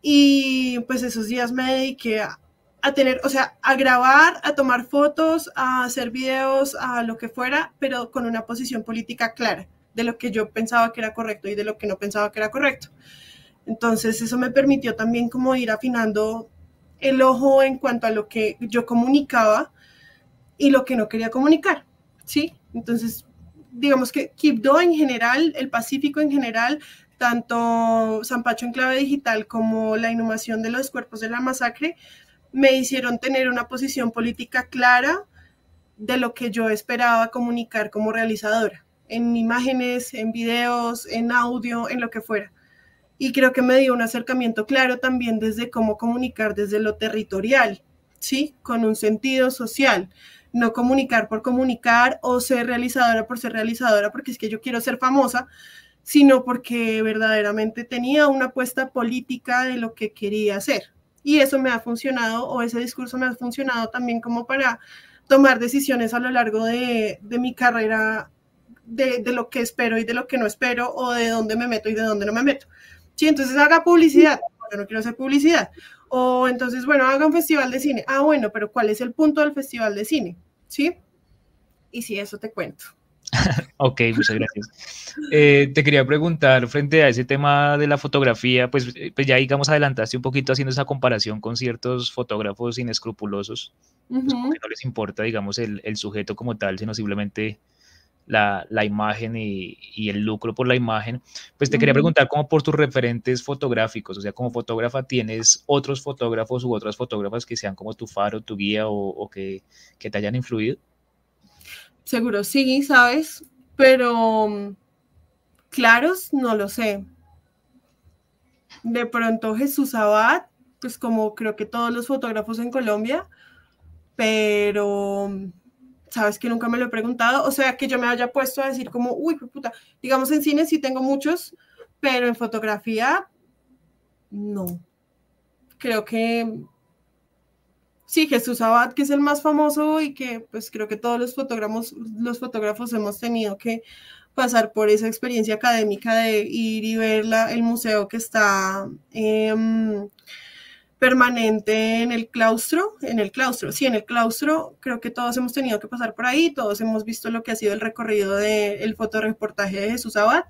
Y pues esos días me dediqué a, a tener, o sea, a grabar, a tomar fotos, a hacer videos, a lo que fuera, pero con una posición política clara de lo que yo pensaba que era correcto y de lo que no pensaba que era correcto. Entonces eso me permitió también como ir afinando el ojo en cuanto a lo que yo comunicaba y lo que no quería comunicar, ¿sí? Entonces, digamos que Quibdó en general, el Pacífico en general, tanto San Pacho en clave digital como la inhumación de los cuerpos de la masacre, me hicieron tener una posición política clara de lo que yo esperaba comunicar como realizadora, en imágenes, en videos, en audio, en lo que fuera. Y creo que me dio un acercamiento claro también desde cómo comunicar desde lo territorial, ¿sí? Con un sentido social no comunicar por comunicar o ser realizadora por ser realizadora, porque es que yo quiero ser famosa, sino porque verdaderamente tenía una apuesta política de lo que quería hacer, Y eso me ha funcionado, o ese discurso me ha funcionado también como para tomar decisiones a lo largo de, de mi carrera, de, de, lo que espero y de lo que no espero, o de dónde me meto y de dónde no me meto. Sí, entonces haga publicidad, yo no quiero hacer publicidad. O entonces, bueno, haga un festival de cine. Ah, bueno, pero ¿cuál es el punto del festival de cine? ¿Sí? Y si eso te cuento. (laughs) ok, muchas gracias. Eh, te quería preguntar, frente a ese tema de la fotografía, pues, eh, pues ya digamos adelantaste un poquito haciendo esa comparación con ciertos fotógrafos inescrupulosos, pues, no les importa, digamos, el, el, sujeto como tal, sino simplemente la, la imagen y, y, el lucro por la imagen. Pues te quería preguntar como por tus referentes fotográficos, o sea, como fotógrafa, ¿tienes otros fotógrafos u otras fotógrafas que sean como tu faro, tu guía o, o que, que te hayan influido? Seguro sí, ¿sabes? Pero mm, claros, no lo sé. De pronto Jesús Abad, pues como creo que todos los fotógrafos en Colombia, pero mm, sabes que nunca me lo he preguntado, o sea, que yo me haya puesto a decir como, uy, puta, digamos en cine sí tengo muchos, pero en fotografía no. Creo que Sí, Jesús Abad, que es el más famoso y que pues creo que todos los fotógrafos, los fotógrafos hemos tenido que pasar por esa experiencia académica de ir y ver el museo que está eh, permanente en el claustro, en el claustro, sí, en el claustro, creo que todos hemos tenido que pasar por ahí, todos hemos visto lo que ha sido el recorrido del fotoreportaje de Jesús Abad,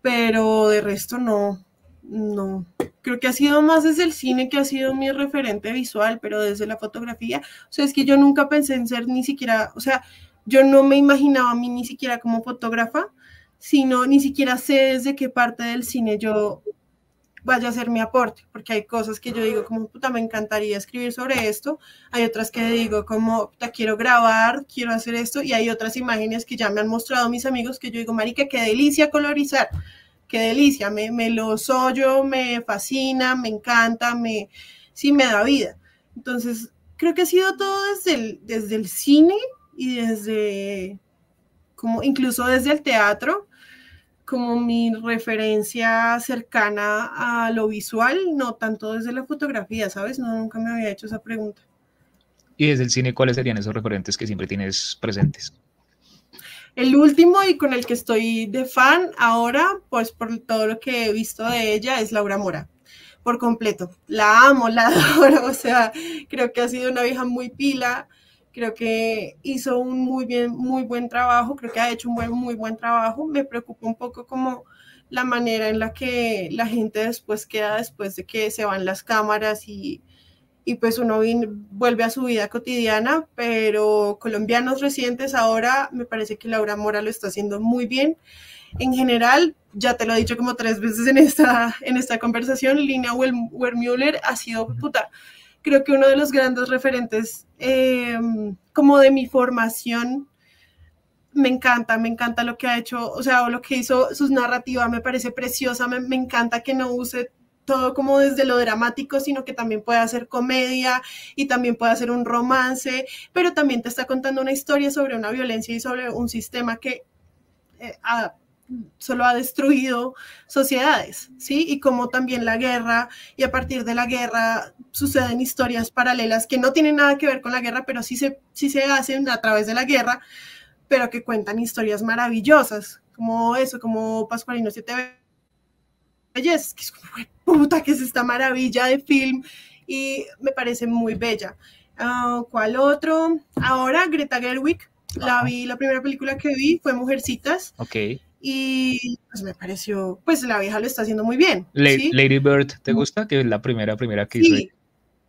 pero de resto no, no, creo que ha sido más desde el cine que ha sido mi referente visual, pero desde la fotografía, o sea, es que yo nunca pensé en ser ni siquiera, o sea, yo no me imaginaba a mí ni siquiera como fotógrafa, sino ni siquiera sé desde qué parte del cine yo vaya a hacer mi aporte, porque hay cosas que yo digo como, puta, me encantaría escribir sobre esto, hay otras que digo como, puta, quiero grabar, quiero hacer esto, y hay otras imágenes que ya me han mostrado mis amigos que yo digo, marica, qué delicia colorizar, qué delicia, me, me lo yo, me fascina, me encanta, me, sí me da vida. Entonces, creo que ha sido todo desde el, desde el cine y desde, como incluso desde el teatro, como mi referencia cercana a lo visual, no tanto desde la fotografía, ¿sabes? No, nunca me había hecho esa pregunta. Y desde el cine, ¿cuáles serían esos referentes que siempre tienes presentes? El último y con el que estoy de fan ahora, pues por todo lo que he visto de ella, es Laura Mora, por completo. La amo, (laughs) la adoro, o sea, creo que ha sido una vieja muy pila, creo que hizo un muy bien, muy buen trabajo, creo que ha hecho un buen, muy buen trabajo. Me preocupa un poco como la manera en la que la gente después queda después de que se van las cámaras y y pues uno vuelve a su vida cotidiana, pero colombianos recientes ahora me parece que Laura Mora lo está haciendo muy bien. En general, ya te lo he dicho como tres veces en esta, en esta conversación, Lina Wermüller ha sido, puta, creo que uno de los grandes referentes em, como de mi formación. Me encanta, me encanta lo que ha hecho, o sea, lo que hizo, sus narrativas me parece preciosa, me, me encanta que no use todo como desde lo dramático, sino que también puede hacer comedia y también puede hacer un romance, pero también te está contando una historia sobre una violencia y sobre un sistema que eh, solo ha destruido sociedades, ¿sí? Y como también la guerra, y a partir de la guerra suceden historias paralelas que no tienen nada que ver con la guerra, pero sí se, sí se hacen a través de la guerra, pero que cuentan historias maravillosas, como eso, como Pascualino 7 belleza, que es como, puta, que es esta maravilla de film y me parece muy bella. Ah, ¿Cuál otro? Ahora Greta Gerwig, la vi, la primera película que vi fue Mujercitas. Ok. Y pues me pareció, pues la vieja lo está haciendo muy bien. Lady Bird, ¿te gusta? Que es la primera, primera que hizo. Me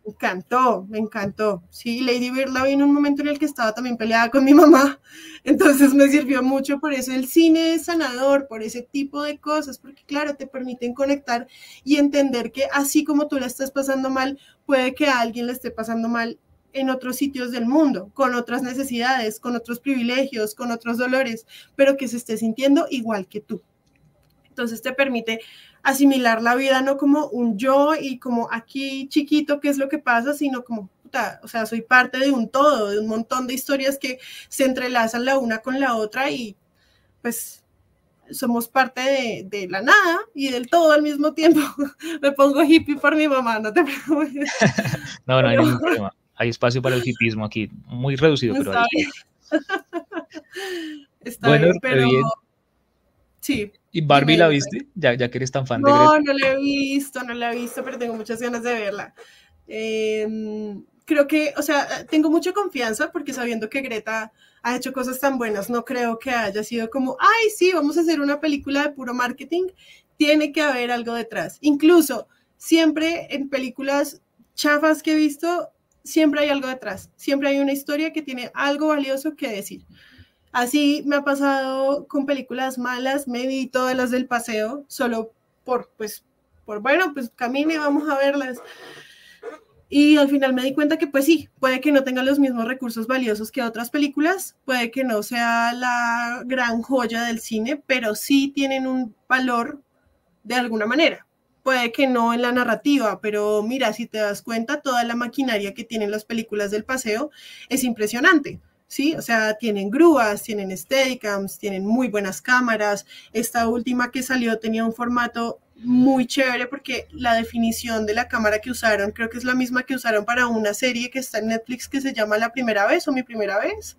encantó, me encantó. Sí, Lady Bird la vi en un momento en el que estaba también peleada con mi mamá, (laughs) entonces me sirvió mucho por eso el cine es sanador, por ese tipo de cosas, porque claro, te permiten conectar y entender que así como tú la estás pasando mal, puede que a alguien le esté pasando mal en otros sitios del mundo, con otras necesidades, con otros privilegios, con otros dolores, pero que se esté sintiendo igual que tú. Entonces te permite asimilar la vida no como un yo y como aquí chiquito, qué es lo que pasa, sino como, puta, o sea, soy parte de un todo, de un montón de historias que se entrelazan la una con la otra y pues somos parte de, la nada y del todo al mismo tiempo. (laughs) Me pongo hippie por mi mamá, no te preocupes. (laughs) no, no hay ningún problema. Hay espacio para el hippismo aquí, muy reducido, pero Está hay Está Bueno, bien, pero bien. sí. ¿Y Barbie la viste? Ya, ya que eres tan fan de No, Greta. no la he visto, no la he visto, pero tengo muchas ganas de verla. Eh, creo que, o sea, tengo mucha confianza porque sabiendo que Greta ha hecho cosas tan buenas, no creo que haya sido como, ay, sí, vamos a hacer una película de puro marketing. Tiene que haber algo detrás. Incluso siempre en películas chafas que he visto, siempre hay algo detrás. Siempre hay una historia que tiene algo valioso que decir. Así me ha pasado con películas malas, me vi todas las del paseo, solo por, pues, por, bueno, pues camine, vamos a verlas. Y al final me di cuenta que, pues sí, puede que no tenga los mismos recursos valiosos que otras películas, puede que no sea la gran joya del cine, pero sí tienen un valor de alguna manera. Puede que no en la narrativa, pero mira, si te das cuenta, toda la maquinaria que tienen las películas del paseo es impresionante. ¿sí? O sea, tienen grúas, tienen steadicams, tienen muy buenas cámaras. Esta última que salió tenía un formato muy chévere porque la definición de la cámara que usaron creo que es la misma que usaron para una serie que está en Netflix que se llama La Primera Vez o Mi Primera Vez,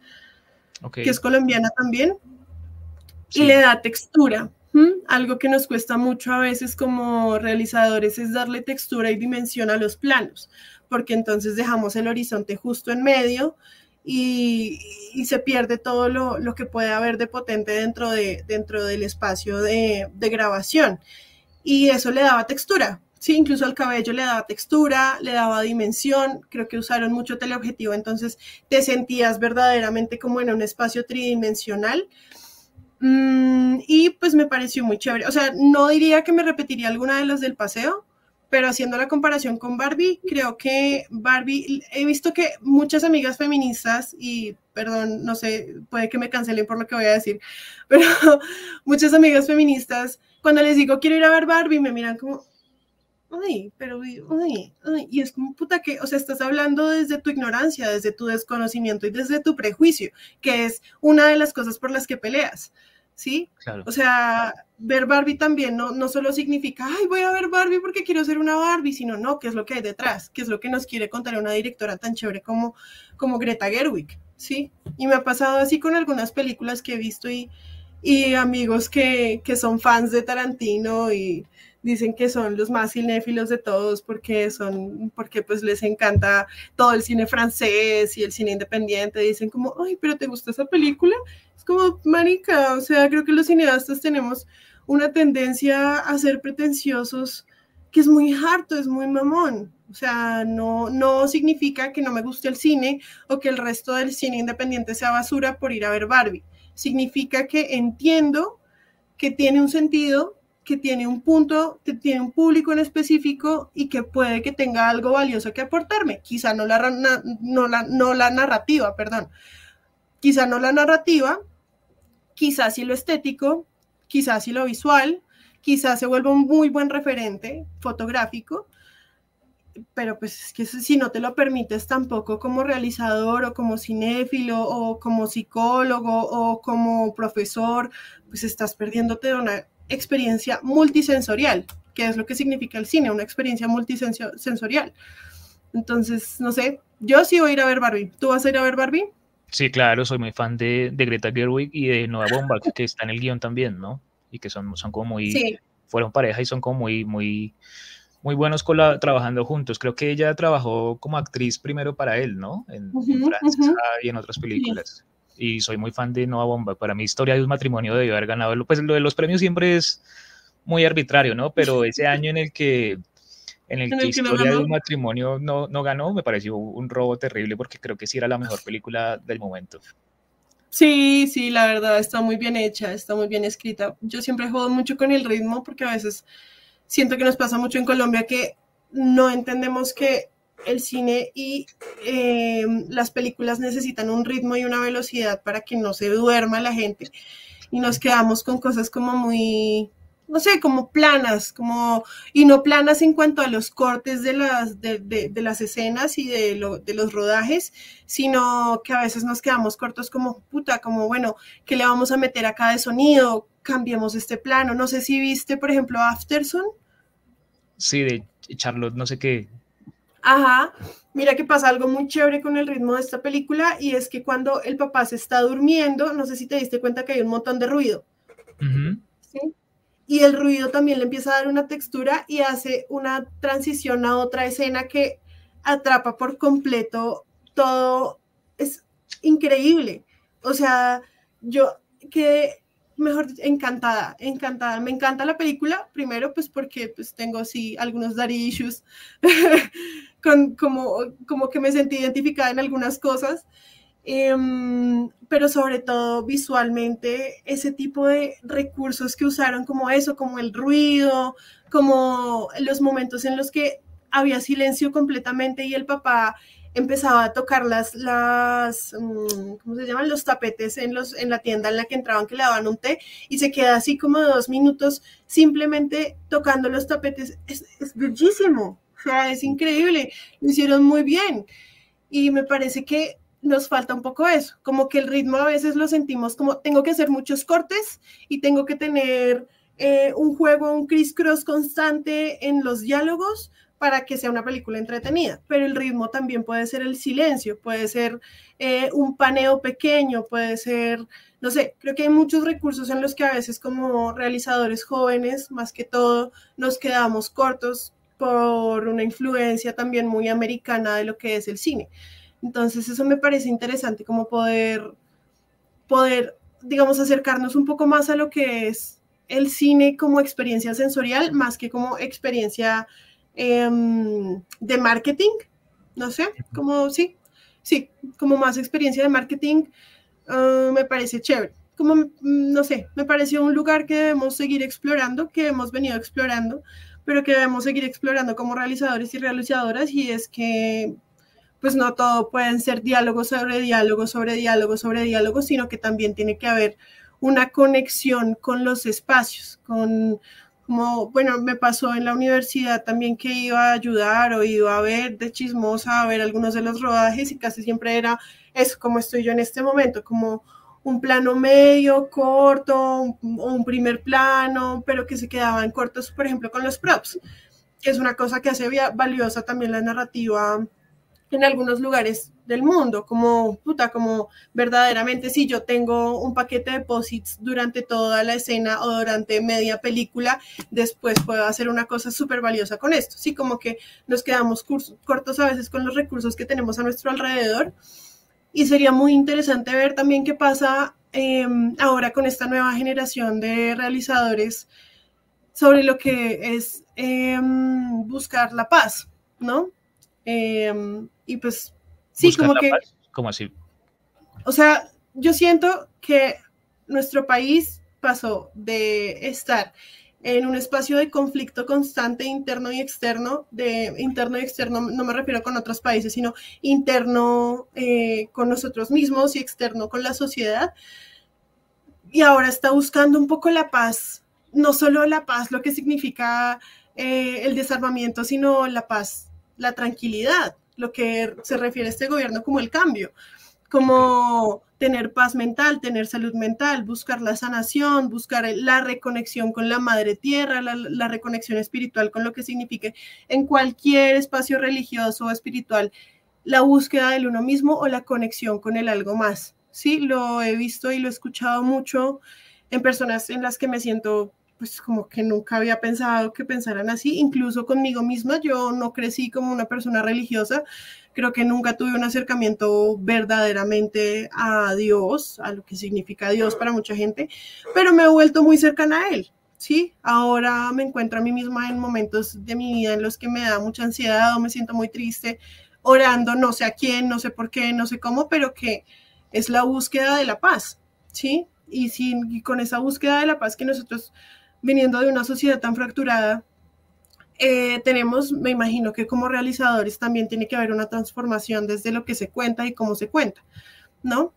Ok, que es colombiana también, sí. y le da textura. Algo que nos cuesta mucho a veces como realizadores es darle textura y dimensión a los planos, porque entonces dejamos el horizonte justo en medio y, se pierde todo lo, que puede haber de potente dentro, de, dentro del espacio de, de, grabación. Y eso le daba textura, sí, incluso al cabello le daba textura, le daba dimensión, creo que usaron mucho teleobjetivo, entonces te sentías verdaderamente como en un espacio tridimensional. Mm, y pues me pareció muy chévere. O sea, no diría que me repetiría alguna de las del paseo, pero haciendo la comparación con Barbie, creo que Barbie, he visto que muchas amigas feministas, y perdón, no sé, puede que me cancelen por lo que voy a decir, (laughs) pero muchas amigas feministas, cuando les digo quiero ir a ver Barbie, me miran como, ay, pero, ay, ay, y es como puta que, o sea, estás hablando desde tu ignorancia, desde tu desconocimiento y desde tu prejuicio, que es una de las cosas por las que peleas. ¿sí? Claro. O sea, ver Barbie también no, no solo significa, ay, voy a ver Barbie porque quiero ser una Barbie, sino no, qué es lo que hay detrás, qué es lo que nos quiere contar una directora tan chévere como, como Greta Gerwig, ¿sí? Y me ha pasado así con algunas películas que he visto y, y amigos que, que son fans de Tarantino y dicen que son los más cinéfilos de todos porque son, porque pues les encanta todo el cine francés y el cine independiente, dicen como, ay, pero ¿te gusta esa película? Es como, marica, o sea, creo que los cineastas tenemos una tendencia a ser pretenciosos que es muy harto, es muy mamón. O sea, no, no significa que no me guste el cine o que el resto del cine independiente sea basura por ir a ver Barbie. Significa que entiendo que tiene un sentido que tiene un punto, que tiene un público en específico y que puede que tenga algo valioso que aportarme. Quizá no la, no la, no la narrativa, perdón. Quizá no la narrativa, quizá sí lo estético, quizá sí lo visual, quizá se vuelva un muy buen referente fotográfico, pero pues es que si no te lo permites tampoco como realizador o como cinéfilo o como psicólogo o como profesor, pues estás perdiéndote de una experiencia multisensorial, que es lo que significa el cine, una experiencia multisensorial. Entonces, no sé, yo sí voy a ir a ver Barbie. ¿Tú vas a ir a ver Barbie? Sí, claro, soy muy fan de, de Greta Gerwig y de Noah Baumbach, que está en el guion también, ¿no? Y que son, son como muy, sí. fueron pareja y son como muy, muy, muy buenos con la, trabajando juntos. Creo que ella trabajó como actriz primero para él, ¿no? En, uh -huh, en Francia uh -huh. y en otras películas. Sí. Y soy muy fan de Noah Baumbach. Para mí, Historia de un matrimonio debió haber ganado. Pues lo de los premios siempre es muy arbitrario, ¿no? Pero (laughs) ese año en el que en el, en el que, que Historia no de un matrimonio no, no ganó, me pareció un robo terrible porque creo que sí era la mejor película del momento. Sí, sí, la verdad está muy bien hecha, está muy bien escrita. Yo siempre juego mucho con el ritmo porque a veces siento que nos pasa mucho en Colombia que no entendemos que el cine y eh, las películas necesitan un ritmo y una velocidad para que no se duerma la gente y nos quedamos con cosas como muy no sé, como planas, como, y no planas en cuanto a los cortes de las, de, de, de las escenas y de, lo, de los rodajes, sino que a veces nos quedamos cortos como, puta, como, bueno, ¿qué le vamos a meter acá de sonido? cambiemos este plano. No sé si viste, por ejemplo, Afterson. Sí, de Charlotte, no sé qué. Ajá, mira que pasa algo muy chévere con el ritmo de esta película y es que cuando el papá se está durmiendo, no sé si te diste cuenta que hay un montón de ruido. ¿sí? Y el ruido también le empieza a dar una textura y hace una transición a otra escena que atrapa por completo todo. Es increíble. O sea, yo quedé mejor encantada, encantada. Me encanta la película, primero pues porque pues tengo sí algunos daddy issues, (laughs) con, como, como que me sentí identificada en algunas cosas, em, pero sobre todo visualmente ese tipo de recursos que usaron como eso, como el ruido, como los momentos en los que había silencio completamente y el papá empezaba a tocar las, las mm, ¿cómo se llaman? Los tapetes en, los, en la tienda en la que entraban que le daban un té y se queda así como dos minutos simplemente tocando los tapetes. Es, es bellísimo, o sea, es increíble, lo hicieron muy bien y me parece que nos falta un poco eso, como que el ritmo a veces lo sentimos como tengo que hacer muchos cortes y tengo que tener eh, un juego, un criss-cross constante en los diálogos para que sea una película entretenida, pero el ritmo también puede ser el silencio, puede ser eh, un paneo pequeño, puede ser, no sé, creo que hay muchos recursos en los que a veces como realizadores jóvenes, más que todo, nos quedamos cortos por una influencia también muy americana de lo que es el cine. Entonces eso me parece interesante como poder, poder, digamos, acercarnos un poco más a lo que es el cine como experiencia sensorial, más que como experiencia Em, de marketing, no sé, como sí, sí, como más experiencia de marketing, ah, me parece chévere. Como, mm, no sé, me pareció un lugar que debemos seguir explorando, que hemos venido explorando, pero que debemos seguir explorando como realizadores y realizadoras, y es que pues no todo pueden ser diálogos sobre diálogos, sobre diálogos, sobre diálogos, sino que también tiene que haber una conexión con los espacios, con como, bueno, me pasó en la universidad también que iba a ayudar o iba a ver de chismosa, a ver algunos de los rodajes y casi siempre era eso, como estoy yo en este momento, como un plano medio, corto, o un primer plano, pero que se quedaban cortos, por ejemplo, con los props, es una cosa que hace valiosa también la narrativa en algunos lugares del mundo, como puta, como verdaderamente si yo tengo un paquete de posits durante toda la escena o durante media película, después puedo hacer una cosa súper valiosa con esto, sí, como que nos quedamos cortos a veces con los recursos que tenemos a nuestro alrededor y sería muy interesante ver también qué pasa em, ahora con esta nueva generación de realizadores sobre lo que es em, buscar la paz, ¿no? Em, y pues sí, como que... ¿Cómo así? O sea, yo siento que nuestro país pasó de estar en un espacio de conflicto constante interno y externo, de interno y externo, no me refiero con otros países, sino interno eh, con nosotros mismos y externo con la sociedad. Y ahora está buscando un poco la paz, no solo la paz, lo que significa eh, el desarmamiento, sino la paz la tranquilidad, lo que se refiere a este gobierno como el cambio, como tener paz mental, tener salud mental, buscar la sanación, buscar la reconexión con la madre tierra, la, reconexión espiritual con lo que signifique en cualquier espacio religioso o espiritual, la búsqueda del uno mismo o la conexión con el algo más. Sí, lo he visto y lo he escuchado mucho en personas en las que me siento pues como que nunca había pensado que pensaran así, incluso conmigo misma, yo no crecí como una persona religiosa, creo que nunca tuve un acercamiento verdaderamente a Dios, a lo que significa Dios para mucha gente, pero me he vuelto muy cercana a Él, ¿sí? Ahora me encuentro a mí misma en momentos de mi vida en los que me da mucha ansiedad o me siento muy triste, orando, no sé a quién, no sé por qué, no sé cómo, pero que es la búsqueda de la paz, ¿sí? Y, sin, y con esa búsqueda de la paz que nosotros viniendo de una sociedad tan fracturada, eh, tenemos, me imagino que como realizadores también tiene que haber una transformación desde lo que se cuenta y cómo se cuenta, ¿no?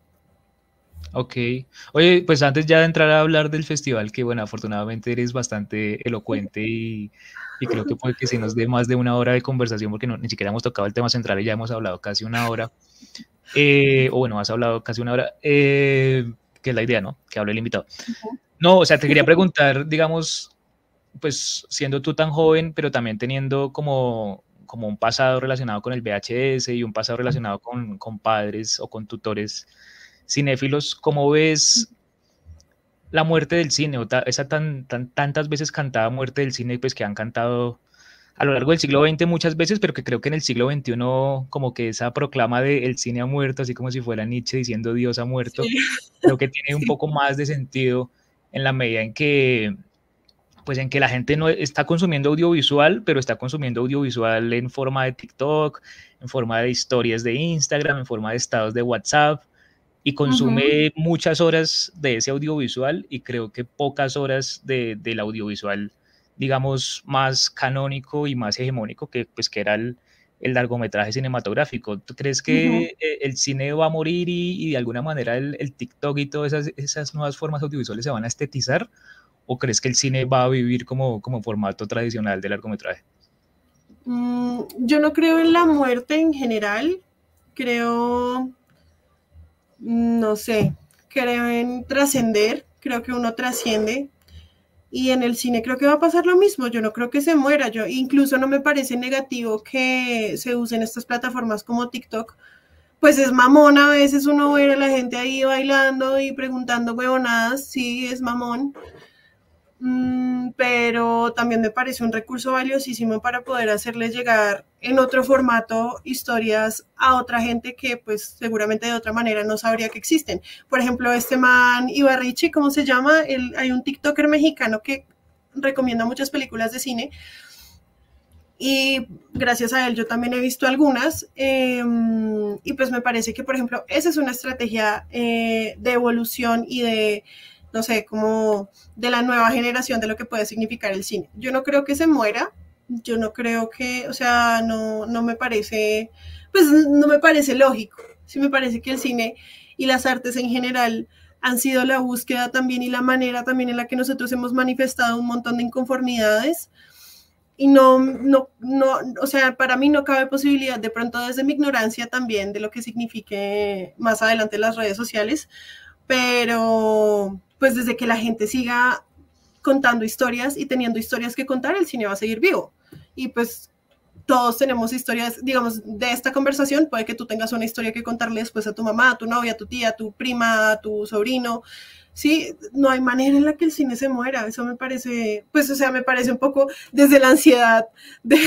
Ok. Oye, pues antes ya de entrar a hablar del festival, que bueno, afortunadamente eres bastante elocuente y, creo que puede que se nos dé más de una hora de conversación porque no, ni siquiera hemos tocado el tema central y ya hemos hablado casi una hora. Eh, o bueno, has hablado casi una hora, eh, que es la idea, ¿no? Que hable el invitado. No, o sea, te quería preguntar, digamos, pues siendo tú tan joven, pero también teniendo como, como un pasado relacionado con el VHS y un pasado relacionado con, con padres o con tutores cinéfilos, ¿cómo ves la muerte del cine, o esa tan, tan, tantas veces cantada muerte del cine, pues que han cantado a lo largo del siglo XX muchas veces, pero que creo que en el siglo XXI como que esa proclama de el cine ha muerto, así como si fuera Nietzsche diciendo Dios ha muerto, creo que tiene un (laughs) poco más de sentido en la medida en que pues en que la gente no está consumiendo audiovisual, pero está consumiendo audiovisual en forma de TikTok, en forma de historias de Instagram, en forma de estados de WhatsApp, y consume muchas horas de ese audiovisual y creo que pocas horas de, del audiovisual, digamos, más canónico y más hegemónico que, pues, que era el, el largometraje cinematográfico. ¿Tú crees que e, el cine va a morir y, de alguna manera el, el, TikTok y todas esas, esas, nuevas formas audiovisuales se van a estetizar? ¿O crees que el cine va a vivir como, como formato tradicional de largometraje? Mm, yo no creo en la muerte en general. Creo no sé, creo en trascender, creo que uno trasciende. Y en el cine creo que va a pasar lo mismo, yo no creo que se muera, yo incluso no me parece negativo que se usen estas plataformas como TikTok, pues es mamón a veces uno ver a la gente ahí bailando y preguntando huevonadas, sí, es mamón, pero también me parece un recurso valiosísimo para poder hacerles llegar en otro formato historias a otra gente que pues seguramente de otra manera no sabría que existen. Por ejemplo, este man Ibarrichi, ¿cómo se llama? hay un TikToker mexicano que recomienda muchas películas de cine y gracias a él yo también he visto algunas em, y pues me parece que por ejemplo esa es una estrategia eh, de evolución y de no sé, como de la nueva generación de lo que puede significar el cine. Yo no creo que se muera, yo no creo que, o sea, no, no me parece, pues no me parece lógico. Sí me parece que el cine y las artes en general han sido la búsqueda también y la manera también en la que nosotros hemos manifestado un montón de inconformidades. Y no, no, no, o sea, para mí no cabe posibilidad, de pronto desde mi ignorancia también de lo que signifique más adelante las redes sociales, pero pues desde que la gente siga contando historias y teniendo historias que contar, el cine va a seguir vivo. Y pues todos tenemos historias, digamos, de esta conversación, puede que tú tengas una historia que contarle después a tu mamá, a tu novia, a tu tía, a tu prima, a tu sobrino. Sí, no hay manera en la que el cine se muera. Eso me parece, pues, o sea, me parece un poco desde la ansiedad de,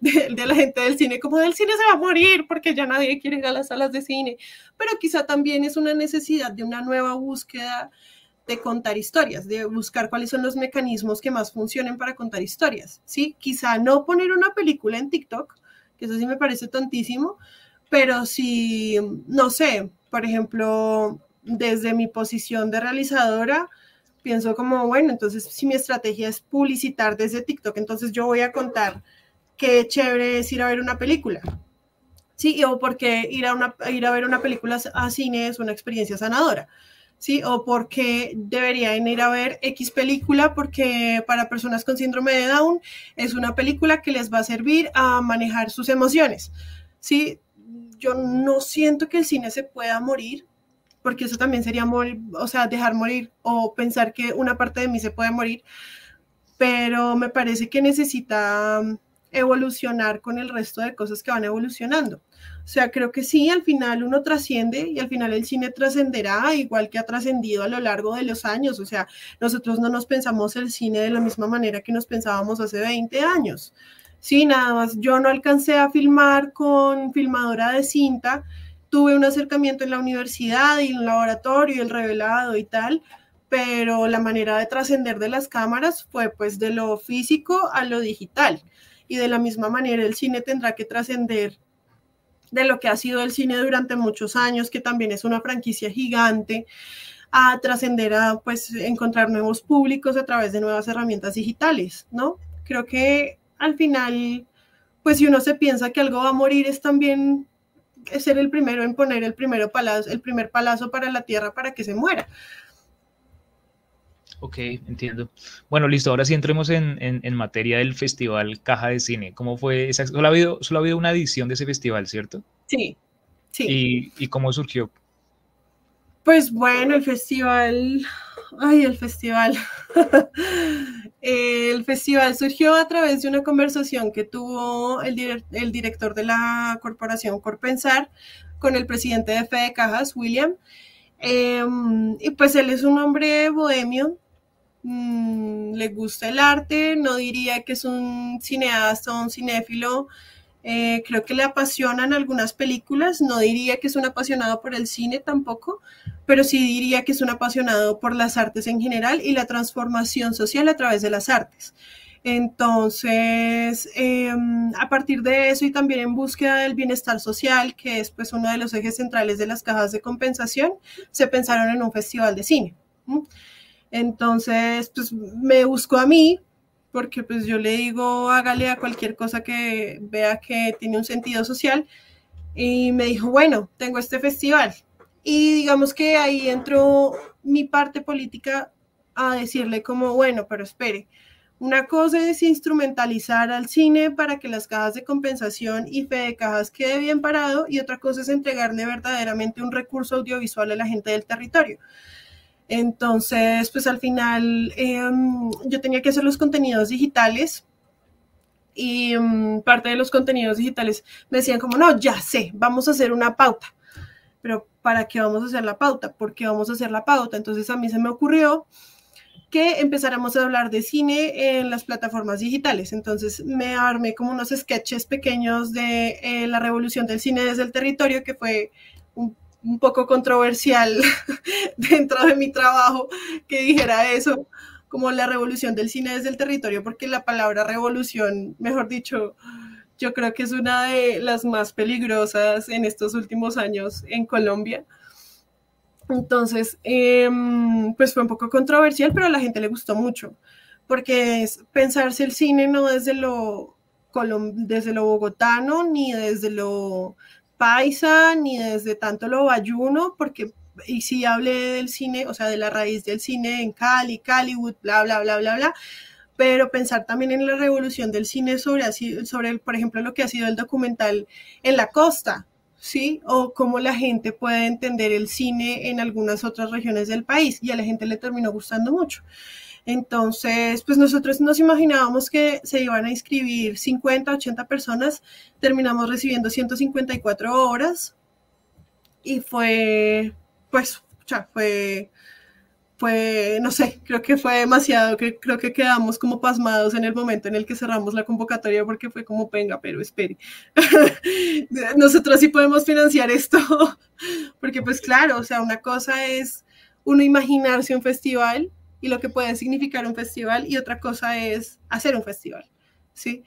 de, la gente del cine, como del cine se va a morir porque ya nadie quiere ir a las salas de cine. Pero quizá también es una necesidad de una nueva búsqueda de contar historias, de buscar cuáles son los mecanismos que más funcionen para contar historias, ¿sí? Quizá no poner una película en TikTok, que eso sí me parece tontísimo, pero si, no sé, por ejemplo, desde mi posición de realizadora, pienso como, bueno, entonces si mi estrategia es publicitar desde TikTok, entonces yo voy a contar qué chévere es ir a ver una película. Sí, o porque ir a, una, ir a ver una película a cine es una experiencia sanadora. ¿Sí? O porque deberían ir a ver X película porque para personas con síndrome de Down es una película que les va a servir a manejar sus emociones, ¿sí? Yo no siento que el cine se pueda morir, porque eso también sería morir, o sea, dejar morir o pensar que una parte de mí se puede morir, pero me parece que necesita evolucionar con el resto de cosas que van evolucionando. O sea, creo que sí, al final uno trasciende y al final el cine trascenderá igual que ha trascendido a lo largo de los años. O sea, nosotros no nos pensamos el cine de la misma manera que nos pensábamos hace 20 años. Sí, nada más, yo no alcancé a filmar con filmadora de cinta, tuve un acercamiento en la universidad y en el laboratorio el revelado y tal, pero la manera de trascender de las cámaras fue pues de lo físico a lo digital y de la misma manera el cine tendrá que trascender de lo que ha sido el cine durante muchos años, que también es una franquicia gigante, a trascender a pues encontrar nuevos públicos a través de nuevas herramientas digitales, ¿no? Creo que al final, pues si uno se piensa que algo va a morir, es también ser el primero en poner el, primero palazo, el primer palazo para la tierra para que se muera. Ok, entiendo. Bueno, listo, ahora sí entremos en, en, materia del Festival Caja de Cine. ¿Cómo fue? Esa, solo, ha habido, solo ha habido una edición de ese festival, ¿cierto? Sí, sí. ¿Y, y cómo surgió? Pues bueno, el festival, ay, el festival. (laughs) el festival surgió a través de una conversación que tuvo el, el director de la corporación Corpensar con el presidente de Fede Cajas, William. Em, y pues él es un hombre bohemio, mm, le gusta el arte, no diría que es un cineasta o un cinéfilo, eh, creo que le apasionan algunas películas, no diría que es un apasionado por el cine tampoco, pero sí diría que es un apasionado por las artes en general y la transformación social a través de las artes. Entonces, em, a partir de eso y también en búsqueda del bienestar social, que es pues uno de los ejes centrales de las cajas de compensación, se pensaron en un festival de cine. Entonces, pues me buscó a mí porque pues yo le digo, hágale a cualquier cosa que vea que tiene un sentido social. Y me dijo, bueno, tengo este festival. Y digamos que ahí entró mi parte política a decirle como, bueno, pero espere, una cosa es instrumentalizar al cine para que las cajas de compensación y fe de cajas quede bien parado y otra cosa es entregarle verdaderamente un recurso audiovisual a la gente del territorio. Entonces, pues al final em, yo tenía que hacer los contenidos digitales y em, parte de los contenidos digitales me decían como, no, ya sé, vamos a hacer una pauta. Pero ¿para qué vamos a hacer la pauta? ¿Por qué vamos a hacer la pauta? Entonces a mí se me ocurrió que empezáramos a hablar de cine en las plataformas digitales. Entonces me armé como unos sketches pequeños de eh, la revolución del cine desde el territorio, que fue un poco controversial (laughs) dentro de mi trabajo que dijera eso, como la revolución del cine desde el territorio, porque la palabra revolución, mejor dicho, yo creo que es una de las más peligrosas en estos últimos años en Colombia. Entonces, em, pues fue un poco controversial, pero a la gente le gustó mucho, porque es pensarse el cine no desde lo, desde lo bogotano ni desde lo paisa ni desde tanto lo bayuno, porque y si hablé del cine, o sea, de la raíz del cine en Cali, Caliwood, bla, bla, bla, bla, bla, pero pensar también en la revolución del cine sobre, sobre por ejemplo, lo que ha sido el documental en la costa, ¿sí? O cómo la gente puede entender el cine en algunas otras regiones del país, y a la gente le terminó gustando mucho. Entonces, pues nosotros nos imaginábamos que se iban a inscribir 50, 80 personas, terminamos recibiendo 154 horas. Y fue, pues, ya fue, fue, no sé, creo que fue demasiado, creo que quedamos como pasmados en el momento en el que cerramos la convocatoria porque fue como, venga, pero espere, (laughs) nosotros sí podemos financiar esto, (laughs) porque pues claro, o sea, una cosa es uno imaginarse un festival y lo que puede significar un festival y otra cosa es hacer un festival, ¿sí?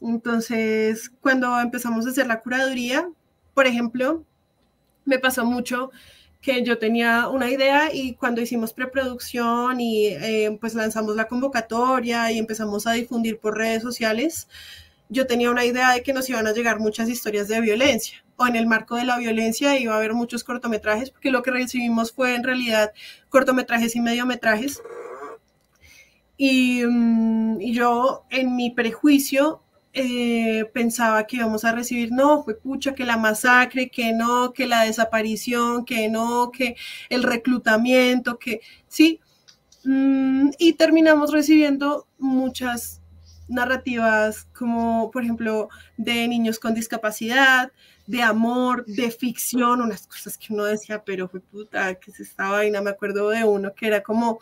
Entonces, cuando empezamos a hacer la curaduría, por ejemplo, me pasó mucho que yo tenía una idea y cuando hicimos preproducción y eh, pues lanzamos la convocatoria y empezamos a difundir por redes sociales, yo tenía una idea de que nos iban a llegar muchas historias de violencia o en el marco de la violencia iba a haber muchos cortometrajes, porque lo que recibimos fue en realidad cortometrajes y mediometrajes. Y, mm, y yo en mi prejuicio eh, pensaba que íbamos a recibir, no, fue pucha, que la masacre, que no, que la desaparición, que no, que el reclutamiento, que sí. Mm, y terminamos recibiendo muchas narrativas como, por ejemplo, de niños con discapacidad, de amor, de ficción, unas cosas que uno decía, pero fue puta, que es esta vaina? Me acuerdo de uno que era como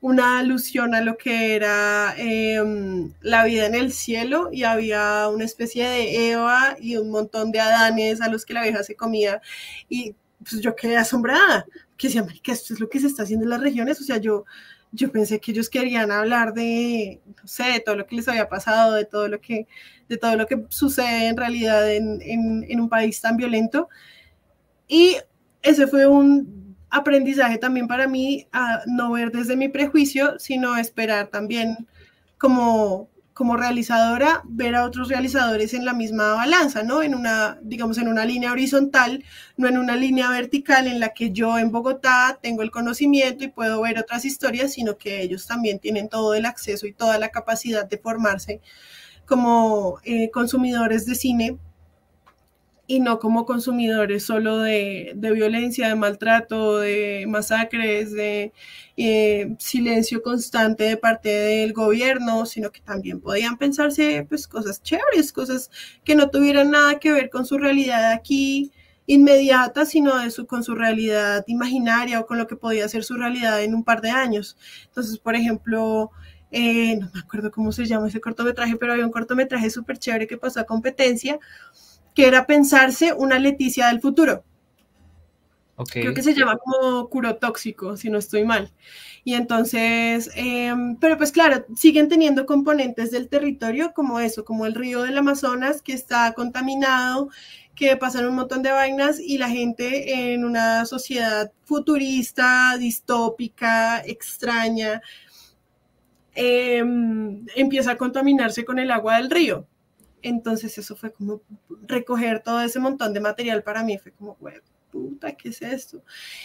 una alusión a lo que era em, la vida en el cielo y había una especie de Eva y un montón de Adanes a los que la vieja se comía y pues yo quedé asombrada, que decía, que esto es lo que se está haciendo en las regiones, o sea, yo yo pensé que ellos querían hablar de, no sé, de todo lo que les había pasado, de todo lo que, de todo lo que sucede en realidad en, en, un país tan violento. Y ese fue un aprendizaje también para mí, a no ver desde mi prejuicio, sino esperar también como como realizadora ver a otros realizadores en la misma balanza, ¿no? En una, digamos, en una línea horizontal, no en una línea vertical en la que yo en Bogotá tengo el conocimiento y puedo ver otras historias, sino que ellos también tienen todo el acceso y toda la capacidad de formarse como eh, consumidores de cine y no como consumidores solo de, violencia, de maltrato, de masacres, de eh, silencio constante de parte del gobierno, sino que también podían pensarse pues cosas chéveres, cosas que no tuvieran nada que ver con su realidad aquí inmediata, sino de su, con su realidad imaginaria o con lo que podía ser su realidad en un par de años. Entonces, por ejemplo, eh, no me acuerdo cómo se llama ese cortometraje, pero había un cortometraje súper chévere que pasó a competencia que era pensarse una Leticia del futuro. Creo que se llama como curotóxico, si no estoy mal. Y entonces, em, pero pues claro, siguen teniendo componentes del territorio como eso, como el río del Amazonas que está contaminado, que pasan un montón de vainas y la gente en una sociedad futurista, distópica, extraña, em, empieza a contaminarse con el agua del río. Entonces eso fue como recoger todo ese montón de material para mí, fue como, güey, puta, ¿qué es esto?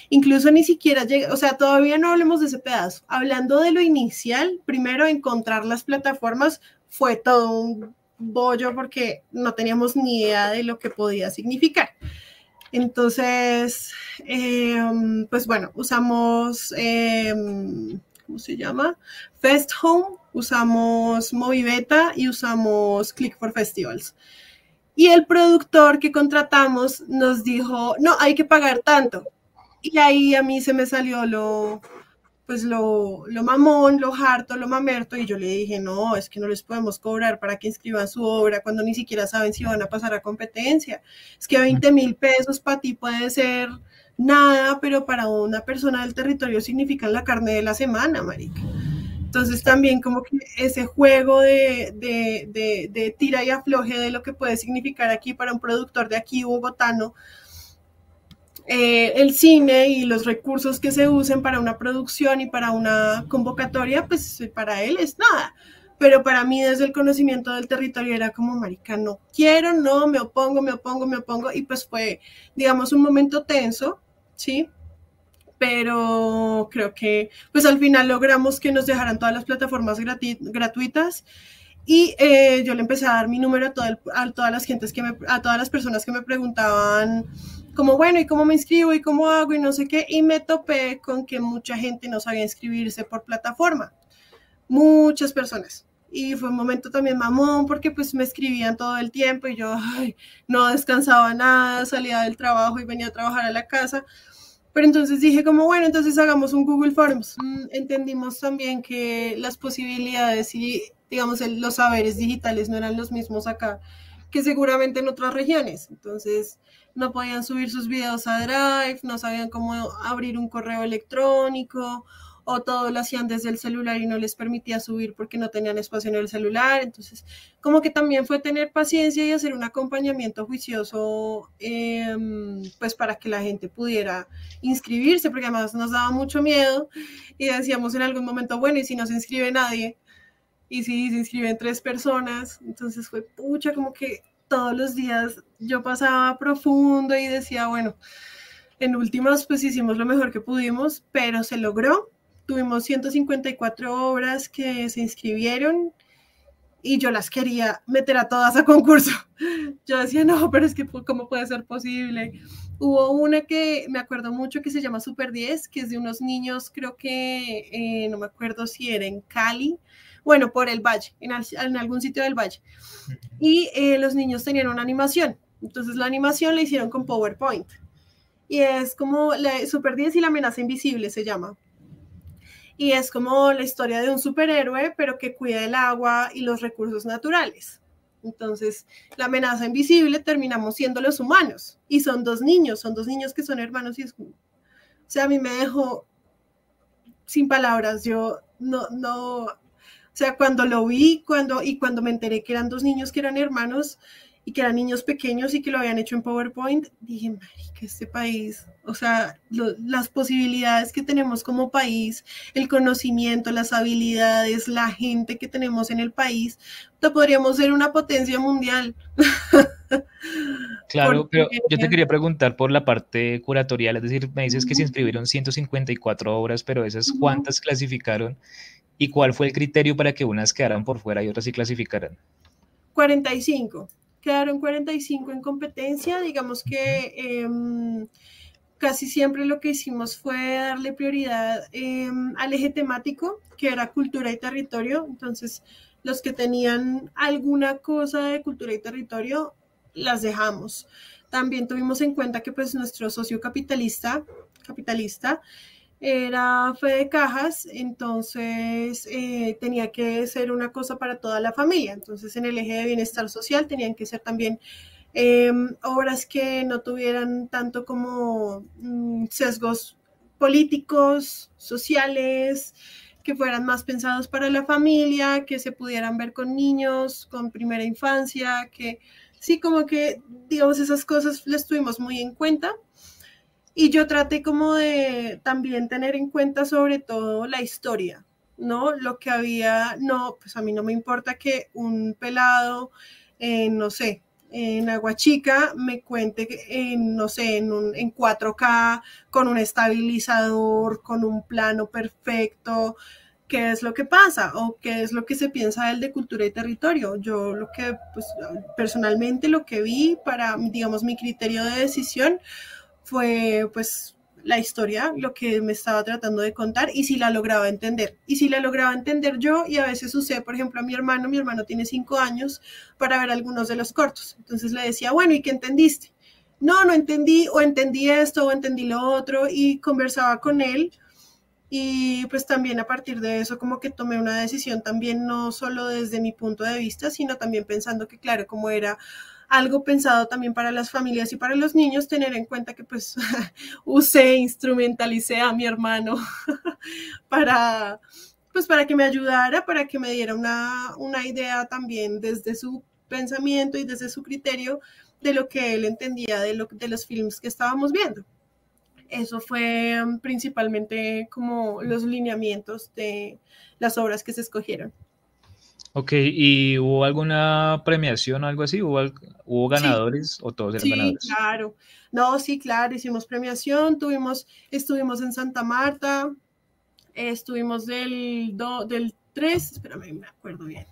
Incluso ni siquiera llega, o sea, todavía no hablemos de ese pedazo. Hablando de lo inicial, primero encontrar las plataformas fue todo un bollo porque no teníamos ni idea de lo que podía significar. Entonces, em, pues bueno, usamos, em, ¿cómo se llama? Fest Home usamos Movibeta y usamos Click for Festivals. Y el productor que contratamos nos dijo, no, hay que pagar tanto. Y ahí a mí se me salió lo, pues lo, lo mamón, lo harto, lo mamerto, y yo le dije, no, es que no les podemos cobrar para que inscriban su obra cuando ni siquiera saben si van a pasar a competencia. Es que 20 mil pesos para ti puede ser nada, pero para una persona del territorio significa la carne de la semana, marica. Entonces también como que ese juego de, de, tira y afloje de lo que puede significar aquí para un productor de aquí bogotano, eh, el cine y los recursos que se usen para una producción y para una convocatoria, pues para él es nada. Pero para mí desde el conocimiento del territorio era como, marica, no quiero, no, me opongo, me opongo, me opongo. Y pues fue, digamos, un momento tenso, ¿sí? pero creo que pues al final logramos que nos dejaran todas las plataformas gratuitas y eh, yo le empecé a dar mi número a, a todas las gentes que me, a todas las personas que me preguntaban como bueno y cómo me inscribo y cómo hago y no sé qué y me topé con que mucha gente no sabía inscribirse por plataforma. Muchas personas. Y fue un momento también mamón porque pues me escribían todo el tiempo y yo no descansaba nada, salía del trabajo y venía a trabajar a la casa pero entonces dije como, bueno, entonces hagamos un Google Forms. Mm, entendimos también que las posibilidades y, digamos, los saberes digitales no eran los mismos acá que seguramente en otras regiones. Entonces, no podían subir sus videos a Drive, no sabían cómo abrir un correo electrónico o todo lo hacían desde el celular y no les permitía subir porque no tenían espacio en el celular. Entonces, como que también fue tener paciencia y hacer un acompañamiento juicioso, em, pues para que la gente pudiera inscribirse, porque además nos daba mucho miedo y decíamos en algún momento, bueno, ¿y si no se inscribe nadie? Y si se inscriben tres personas, entonces fue pucha, como que todos los días yo pasaba profundo y decía, bueno, en últimas pues hicimos lo mejor que pudimos, pero se logró tuvimos 154 obras que se inscribieron y yo las quería meter a todas a concurso. (laughs) Yo decía, no, pero es que ¿cómo puede ser posible? Hubo una que me acuerdo mucho que se llama Super 10, que es de unos niños, creo que, eh, no me acuerdo si era en Cali, bueno, por el Valle, en, algún sitio del Valle. Y eh, los niños tenían una animación. Entonces la animación la hicieron con PowerPoint. Y es como la Super 10 y la amenaza invisible se llama y es como la historia de un superhéroe, pero que cuida el agua y los recursos naturales. Entonces, la amenaza invisible terminamos siendo los humanos y son dos niños, son dos niños que son hermanos y es o sea, a mí me dejó sin palabras, yo no, no, o sea, cuando lo vi, cuando, y cuando me enteré que eran dos niños que eran hermanos, y que eran niños pequeños y que lo habían hecho en PowerPoint, dije, que este país, o sea, las posibilidades que tenemos como país, el conocimiento, las habilidades, la gente que tenemos en el país, podríamos ser una potencia mundial. (laughs) Claro, pero yo te quería preguntar por la parte curatorial, es decir, me dices que se inscribieron 154 obras, pero esas cuántas clasificaron y cuál fue el criterio para que unas quedaran por fuera y otras sí clasificaran. 45. Quedaron 45 en competencia. Digamos que em, casi siempre lo que hicimos fue darle prioridad em, al eje temático, que era cultura y territorio. Entonces, los que tenían alguna cosa de cultura y territorio, las dejamos. También tuvimos en cuenta que pues nuestro socio capitalista, capitalista era fe de cajas, entonces eh, tenía que ser una cosa para toda la familia. Entonces en el eje de bienestar social tenían que ser también em, obras que no tuvieran tanto como mm, sesgos políticos, sociales, que fueran más pensados para la familia, que se pudieran ver con niños, con primera infancia, que sí, como que, digamos, esas cosas las tuvimos muy en cuenta. Y yo traté como de también tener en cuenta sobre todo la historia, ¿no? Lo que había, no, pues a mí no me importa que un pelado, no sé, en Aguachica me cuente en, no sé, en, un, en 4K, con un estabilizador, con un plano perfecto, qué es lo que pasa o qué es lo que se piensa del de cultura y territorio. Yo lo que, pues personalmente lo que vi para, digamos, mi criterio de decisión fue, pues, la historia, lo que me estaba tratando de contar y si la lograba entender. Y si la lograba entender yo, y a veces usé, por ejemplo, a mi hermano, mi hermano tiene cinco años, para ver algunos de los cortos. Entonces le decía, bueno, ¿y qué entendiste? No, no entendí, o entendí esto, o entendí lo otro, y conversaba con él y pues también a partir de eso como que tomé una decisión también no solo desde mi punto de vista, sino también pensando que claro, como era algo pensado también para las familias y para los niños, tener en cuenta que pues (laughs) usé, instrumentalicé a mi hermano (laughs) para pues para que me ayudara, para que me diera una, una idea también desde su pensamiento y desde su criterio de lo que él entendía de, lo, de los films que estábamos viendo. Eso fue um, principalmente como los lineamientos de las obras que se escogieron. Ok, ¿y hubo alguna premiación o algo así? ¿Hubo, hubo ganadores o todos eran sí, ganadores? claro. No, sí, claro, hicimos premiación, tuvimos, estuvimos en Santa Marta, estuvimos del, del 3, espérame, me acuerdo bien,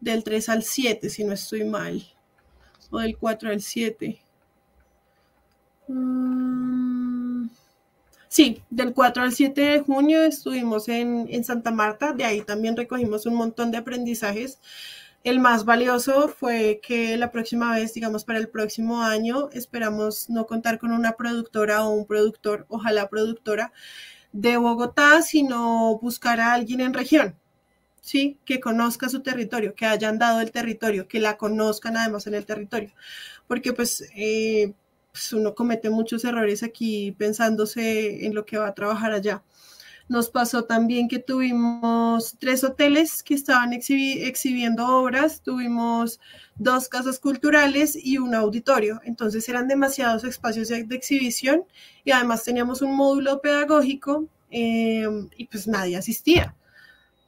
del 3 al 7, si no estoy mal, o del 4 al 7. Sí, del 4 al 7 de junio estuvimos en, Santa Marta, de ahí también recogimos un montón de aprendizajes. El más valioso fue que la próxima vez, digamos para el próximo año, esperamos no contar con una productora o un productor, ojalá productora de Bogotá, sino buscar a alguien en región, ¿sí? Que conozca su territorio, que hayan dado el territorio, que la conozcan además en el territorio. Porque pues eh, pues uno comete muchos errores aquí pensándose en lo que va a trabajar allá. Nos pasó también que tuvimos tres hoteles que estaban exhibiendo obras, tuvimos dos casas culturales y un auditorio. Entonces eran demasiados espacios de, exhibición y además teníamos un módulo pedagógico eh, y pues nadie asistía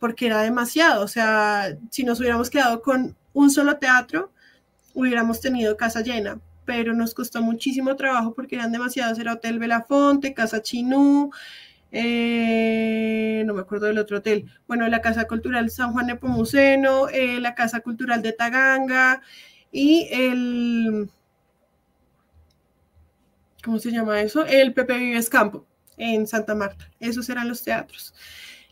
porque era demasiado. O sea, si nos hubiéramos quedado con un solo teatro, hubiéramos tenido casa llena pero nos costó muchísimo trabajo porque eran demasiados. Era Hotel Belafonte, Casa Chinú, eh, no me acuerdo del otro hotel. Bueno, la Casa Cultural San Juan Nepomuceno, eh, la Casa Cultural de Taganga y el. ¿Cómo se llama eso? El Pepe Vives Campo en Santa Marta. Esos eran los teatros.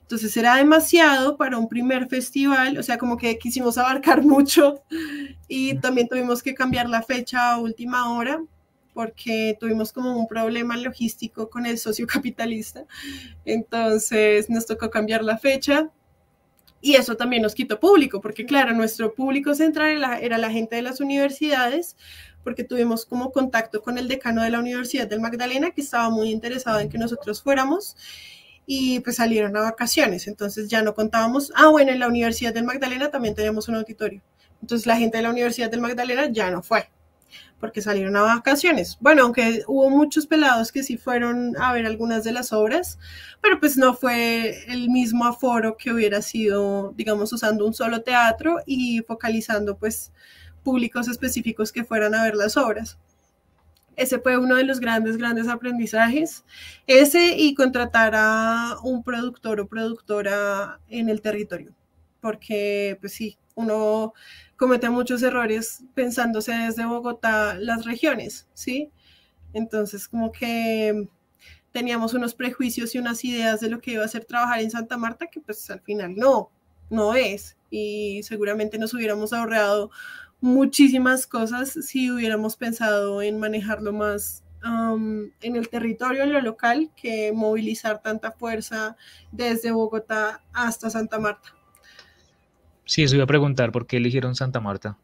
Entonces era demasiado para un primer festival, o sea, como que quisimos abarcar (laughs) mucho y también tuvimos que cambiar la fecha a última hora porque tuvimos como un problema logístico con el socio (laughs) capitalista. Entonces nos tocó cambiar la fecha y eso también nos quitó público, porque claro, nuestro público central era la gente de las universidades, porque tuvimos como contacto con el decano de la Universidad del Magdalena, que estaba muy interesado en que nosotros fuéramos y pues salieron a vacaciones, entonces ya no contábamos, ah bueno, en la Universidad del Magdalena también teníamos un auditorio, entonces la gente de la Universidad del Magdalena ya no fue, porque salieron a vacaciones. Bueno, aunque hubo muchos pelados que sí fueron a ver algunas de las obras, pero pues no fue el mismo aforo que hubiera sido, digamos, usando un solo teatro y focalizando pues públicos específicos que fueran a ver las obras. Ese fue uno de los grandes, grandes aprendizajes. Ese y contratar a un productor o productora en el territorio. Porque, pues sí, uno comete muchos errores pensándose desde Bogotá las regiones, ¿sí? Entonces, como que teníamos unos prejuicios y unas ideas de lo que iba a ser trabajar en Santa Marta, que pues al final no, no es. Y seguramente nos hubiéramos ahorrado muchísimas cosas si hubiéramos pensado en manejarlo más en el territorio, en lo local, que movilizar tanta fuerza desde Bogotá hasta Santa Marta. Sí, eso iba a preguntar, ¿por qué eligieron Santa Marta?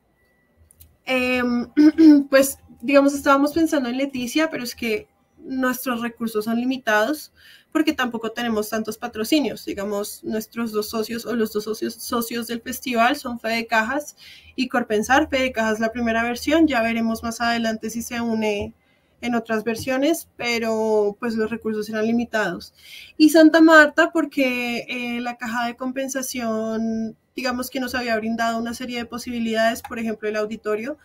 Em, (clears throat) pues, digamos, estábamos pensando en Leticia, pero es que nuestros recursos son limitados porque tampoco tenemos tantos patrocinios. Digamos, nuestros dos socios o los dos socios, socios del festival son Fede Cajas y Corpensar. Fede Cajas la primera versión, ya veremos más adelante si se une en otras versiones, pero pues los recursos eran limitados. Y Santa Marta porque eh, la caja de compensación digamos que nos había brindado una serie de posibilidades, por ejemplo, el auditorio,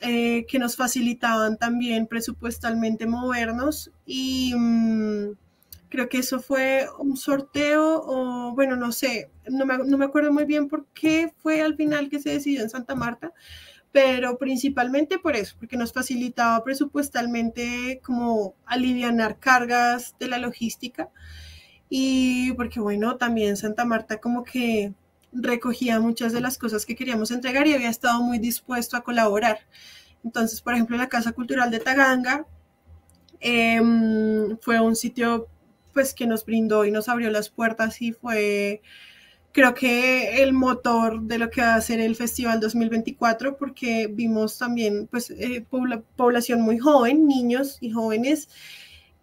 eh, que nos facilitaban también presupuestalmente movernos y mm, creo que eso fue un sorteo o bueno, no sé, no me, no me acuerdo muy bien por qué fue al final que se decidió en Santa Marta, pero principalmente por eso, porque nos facilitaba presupuestalmente como alivianar cargas de la logística y porque bueno, también Santa Marta como que recogía muchas de las cosas que queríamos entregar y había estado muy dispuesto a colaborar. Entonces, por ejemplo, la Casa Cultural de Taganga em, fue un sitio pues que nos brindó y nos abrió las puertas y fue creo que el motor de lo que va a ser el Festival 2024 porque vimos también pues eh, población muy joven, niños y jóvenes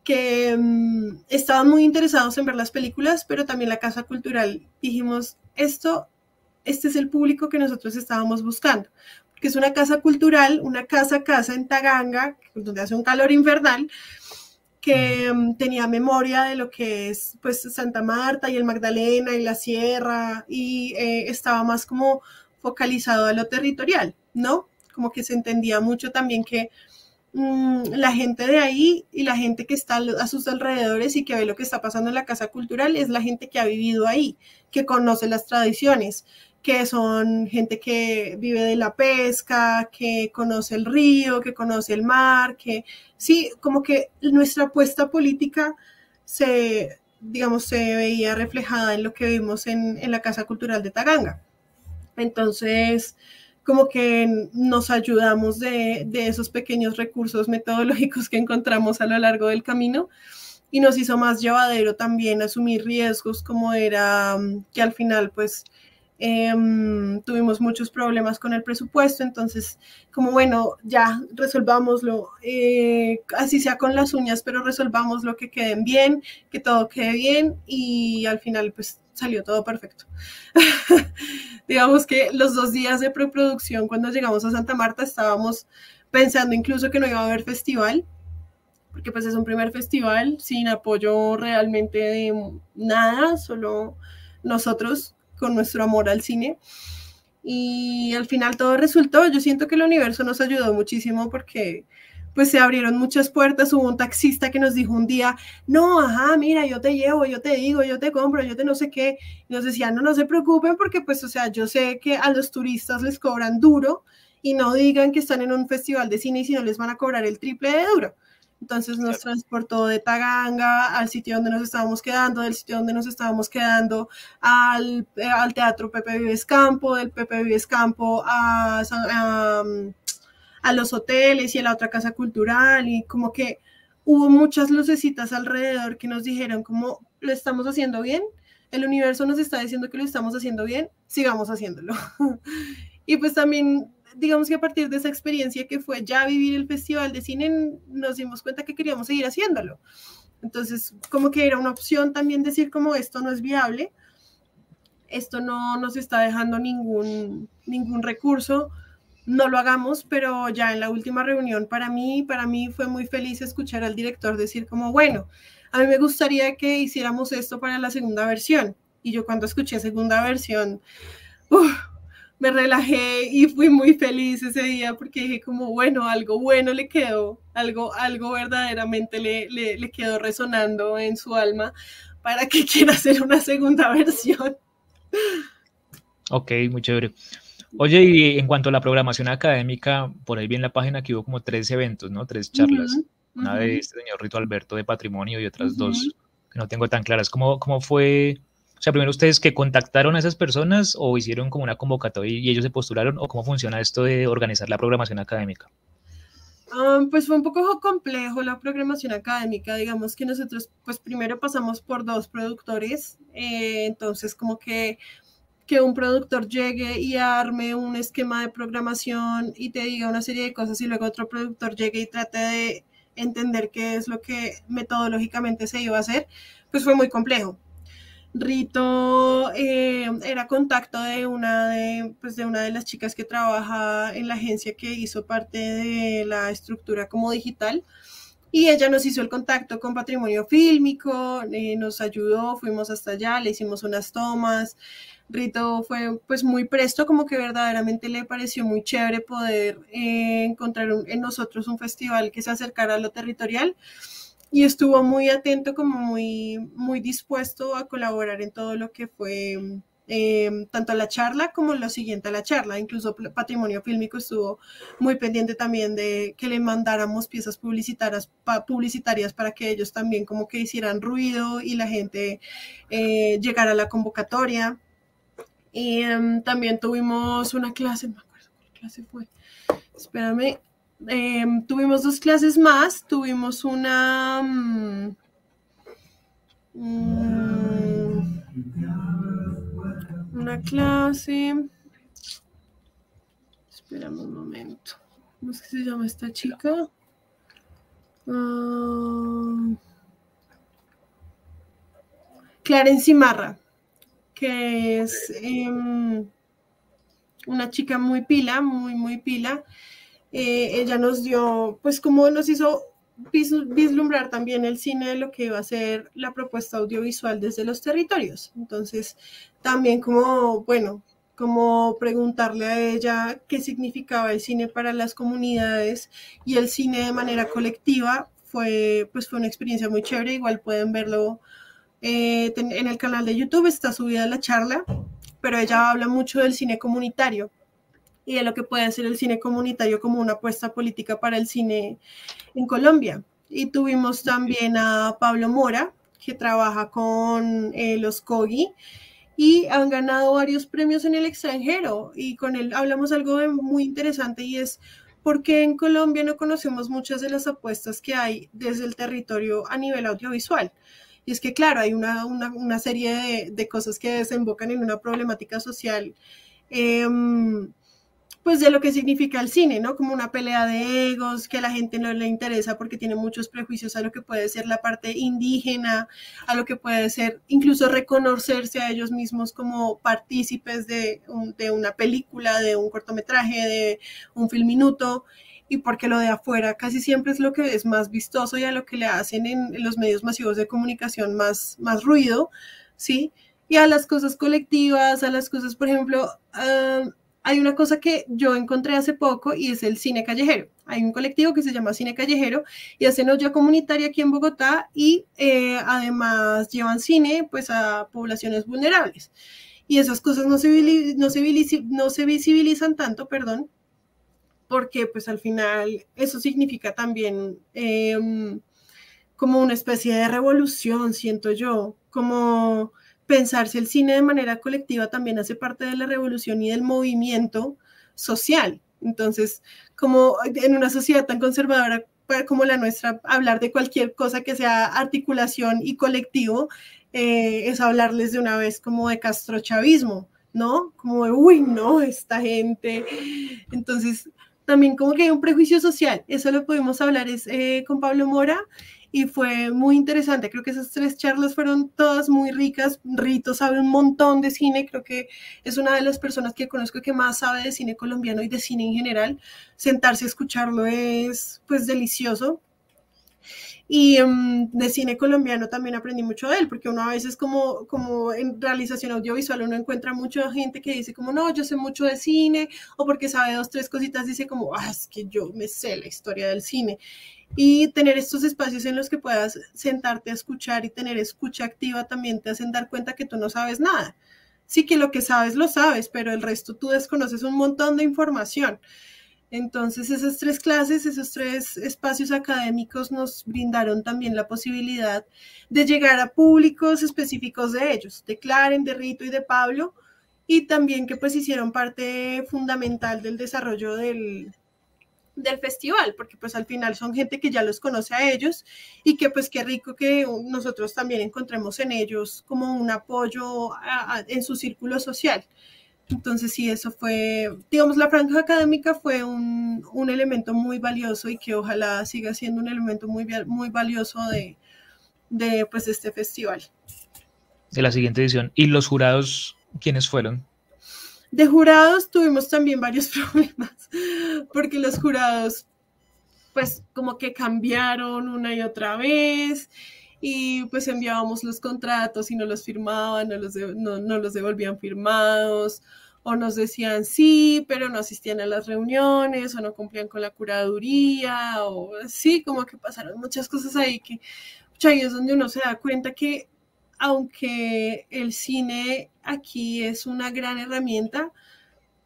que em, estaban muy interesados en ver las películas, pero también la Casa Cultural dijimos, esto, este es el público que nosotros estábamos buscando, porque es una casa cultural, una casa casa en Taganga, donde hace un calor infernal, que mm, tenía memoria de lo que es pues Santa Marta y el Magdalena y la Sierra y eh, estaba más como focalizado a lo territorial, ¿no? Como que se entendía mucho también que Mm, la gente de ahí y la gente que está a sus alrededores y que ve lo que está pasando en la casa cultural es la gente que ha vivido ahí, que conoce las tradiciones, que son gente que vive de la pesca, que conoce el río, que conoce el mar, que sí, como que nuestra apuesta política se, digamos, se veía reflejada en lo que vimos en, en la Casa Cultural de Taganga. Entonces, como que nos ayudamos de, esos pequeños recursos metodológicos que encontramos a lo largo del camino y nos hizo más llevadero también asumir riesgos como era mm, que al final pues em, tuvimos muchos problemas con el presupuesto, entonces como bueno, ya resolvámoslo, eh, así sea con las uñas, pero resolvamos lo que queden bien, que todo quede bien y al final pues salió todo perfecto. (laughs) Digamos que los dos días de preproducción, cuando llegamos a Santa Marta, estábamos pensando incluso que no iba a haber festival, porque pues es un primer festival sin apoyo realmente de nada, solo nosotros con nuestro amor al cine. Y al final todo resultó, yo siento que el universo nos ayudó muchísimo porque pues se abrieron muchas puertas. Hubo un taxista que nos dijo un día, no, ajá, mira, yo te llevo, yo te digo, yo te compro, yo te no sé qué. Y nos decían, no, no se preocupen porque pues, o sea, yo sé que a los turistas les cobran duro y no digan que están en un festival de cine y si no les van a cobrar el triple de duro. Entonces nos transportó de Taganga al sitio donde nos estábamos quedando, del sitio donde nos estábamos quedando al, al Teatro Pepe Vives Campo, del Pepe Vives Campo a, a, a los hoteles y a la otra casa cultural y como que hubo muchas lucecitas alrededor que nos dijeron como lo estamos haciendo bien, el universo nos está diciendo que lo estamos haciendo bien, sigamos haciéndolo. (laughs) y pues también, digamos que a partir de esa experiencia que fue ya vivir el festival de cine, nos dimos cuenta que queríamos seguir haciéndolo. Entonces, como que era una opción también decir como esto no es viable, esto no nos está dejando ningún, ningún recurso, no lo hagamos, pero ya en la última reunión para mí, para mí fue muy feliz escuchar al director decir como, bueno, a mí me gustaría que hiciéramos esto para la segunda versión. Y yo cuando escuché segunda versión, me relajé y fui muy feliz ese día porque dije como, bueno, algo bueno le quedó, algo, algo verdaderamente le, le, le quedó resonando en su alma para que (laughs) quiera hacer una segunda versión. Ok, muy chévere. Oye, y en cuanto a la programación académica, por ahí vi en la página que hubo como tres eventos, ¿no? Tres charlas. Una de este señor Rito Alberto de Patrimonio y otras dos que no tengo tan claras. ¿Cómo, ¿Cómo fue? O sea, primero ustedes que contactaron a esas personas o hicieron como una convocatoria y ellos se postularon o cómo funciona esto de organizar la programación académica? Ah, pues fue un poco complejo la programación académica, digamos que nosotros pues primero pasamos por dos productores, eh, entonces como que que un productor llegue y arme un esquema de programación y te diga una serie de cosas y luego otro productor llegue y trate de entender qué es lo que metodológicamente se iba a hacer, pues fue muy complejo. Rito eh, era contacto de una de, pues de una de las chicas que trabaja en la agencia que hizo parte de la estructura como digital. Y ella nos hizo el contacto con patrimonio fílmico, eh, nos ayudó, fuimos hasta allá, le hicimos unas tomas, Rito fue pues muy presto, como que verdaderamente le pareció muy chévere poder eh, encontrar en nosotros un festival que se acercara a lo territorial y estuvo muy atento, como muy, muy dispuesto a colaborar en todo lo que fue eh, tanto la charla como lo siguiente a la charla. Incluso Patrimonio Fílmico estuvo muy pendiente también de que le mandáramos piezas publicitarias, publicitarias para que ellos también como que hicieran ruido y la gente eh, llegara a la convocatoria. Y em, también tuvimos una clase, me acuerdo cuál clase fue. Espérame. Em, tuvimos dos clases más. Tuvimos una. Mm, mm, una clase. Espérame un momento. ¿Cómo es que se llama esta chica? Uh, Clarence Marra que es em, una chica muy pila, muy, muy pila. Eh, ella nos dio, pues como nos hizo vislumbrar también el cine de lo que iba a ser la propuesta audiovisual desde los territorios. Entonces, también como, bueno, como preguntarle a ella qué significaba el cine para las comunidades y el cine de manera colectiva fue, pues fue una experiencia muy chévere. Igual pueden verlo eh, en el canal de YouTube está subida la charla, pero ella habla mucho del cine comunitario y de lo que puede ser el cine comunitario como una apuesta política para el cine en Colombia. Y tuvimos también a Pablo Mora, que trabaja con eh, los COGI y han ganado varios premios en el extranjero. Y con él hablamos algo muy interesante y es por qué en Colombia no conocemos muchas de las apuestas que hay desde el territorio a nivel audiovisual. Y es que, claro, hay una, una, serie de, de, cosas que desembocan en una problemática social, em, pues de lo que significa el cine, ¿no? Como una pelea de egos, que a la gente no le interesa porque tiene muchos prejuicios a lo que puede ser la parte indígena, a lo que puede ser incluso reconocerse a ellos mismos como partícipes de, una película, de un cortometraje, de un film minuto y porque lo de afuera casi siempre es lo que es más vistoso y a lo que le hacen en, los medios masivos de comunicación más, más ruido, ¿sí? Y a las cosas colectivas, a las cosas, por ejemplo, ah, hay una cosa que yo encontré hace poco y es el cine callejero. Hay un colectivo que se llama Cine Callejero y hacen olla comunitaria aquí en Bogotá y eh, además llevan cine pues a poblaciones vulnerables. Y esas cosas no se, no se, no se visibilizan tanto, perdón, porque pues al final eso significa también em, como una especie de revolución, siento yo, como pensar si el cine de manera colectiva también hace parte de la revolución y del movimiento social. Entonces, como en una sociedad tan conservadora como la nuestra, hablar de cualquier cosa que sea articulación y colectivo eh, es hablarles de una vez como de castrochavismo, ¿no? Como de, uy, no, esta gente. Entonces, también como que hay un prejuicio social, eso lo pudimos hablar es, eh, con Pablo Mora y fue muy interesante, creo que esas tres charlas fueron todas muy ricas, Rito sabe un montón de cine, creo que es una de las personas que conozco que más sabe de cine colombiano y de cine en general, sentarse a escucharlo es pues delicioso, y em, de cine colombiano también aprendí mucho de él, porque uno a veces como, como en realización audiovisual uno encuentra mucha gente que dice como, no, yo sé mucho de cine, o porque sabe dos, tres cositas, dice como, ah, es que yo me sé la historia del cine. Y tener estos espacios en los que puedas sentarte a escuchar y tener escucha activa también te hacen dar cuenta que tú no sabes nada. sí que lo que sabes lo sabes, pero el resto tú desconoces un montón de información. Entonces esas tres clases, esos tres espacios académicos nos brindaron también la posibilidad de llegar a públicos específicos de ellos, de Claren, de Rito y de Pablo, y también que pues hicieron parte fundamental del desarrollo del, del festival, porque pues al final son gente que ya los conoce a ellos y que pues qué rico que nosotros también encontremos en ellos como un apoyo en su círculo social. Entonces sí, eso fue, digamos, la franja académica fue un, un, elemento muy valioso y que ojalá siga siendo un elemento muy, muy valioso de, de pues este festival. De la siguiente edición. ¿Y los jurados quiénes fueron? De jurados tuvimos también varios (laughs) problemas, porque los jurados, pues como que cambiaron una y otra vez, y pues enviábamos los contratos y no los firmaban, no los, no, los devolvían firmados, o nos decían sí, pero no asistían a las reuniones, o no cumplían con la curaduría, o sí, como que pasaron muchas cosas ahí que, ahí es donde uno se da cuenta que aunque el cine aquí es una gran herramienta,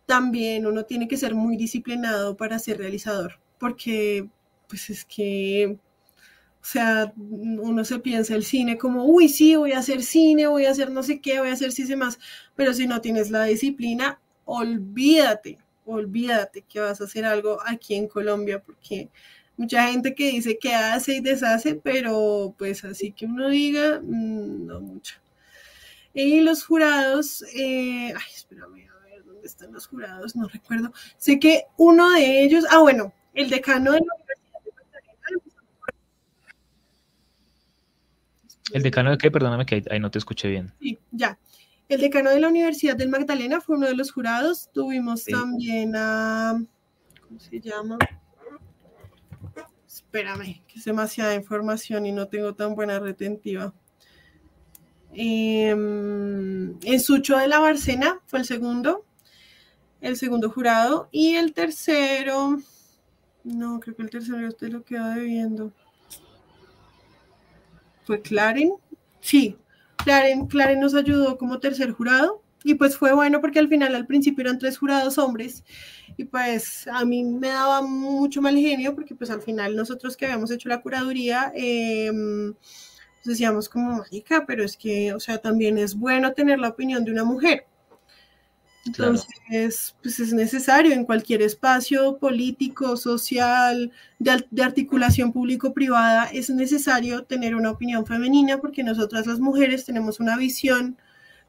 también uno tiene que ser muy disciplinado para ser realizador, porque pues es que, o sea, uno se piensa el cine como, uy, sí, voy a hacer cine, voy a hacer no sé qué, voy a hacer sí más, pero si no tienes la disciplina, olvídate, olvídate que vas a hacer algo aquí en Colombia, porque mucha gente que dice que hace y deshace, pero pues así que uno diga, mm, no mucho. Y los jurados, eh, ay, espérame, a ver, ¿dónde están los jurados? No recuerdo. Sé que uno de ellos, ah, bueno, el decano de la Universidad de Magdalena. ¿El decano de qué? Perdóname que ahí no te escuché bien. Sí, ya. El decano de la Universidad del Magdalena fue uno de los jurados. Tuvimos también a, ¿cómo se llama? Espérame, que es demasiada información y no tengo tan buena retentiva. en em, Sucho de la Barcena fue el segundo, el segundo jurado, y el tercero, no, creo que el tercero usted lo queda debiendo. ¿Fue Claren? Sí, Claren, Claren nos ayudó como tercer jurado. Y pues fue bueno porque al final, al principio eran tres jurados hombres y pues a mí me daba mucho mal genio porque pues al final nosotros que habíamos hecho la curaduría, em, pues decíamos como mágica, pero es que, o sea, también es bueno tener la opinión de una mujer. Entonces, pues es necesario en cualquier espacio político, social, de, de articulación público-privada, es necesario tener una opinión femenina porque nosotras las mujeres tenemos una visión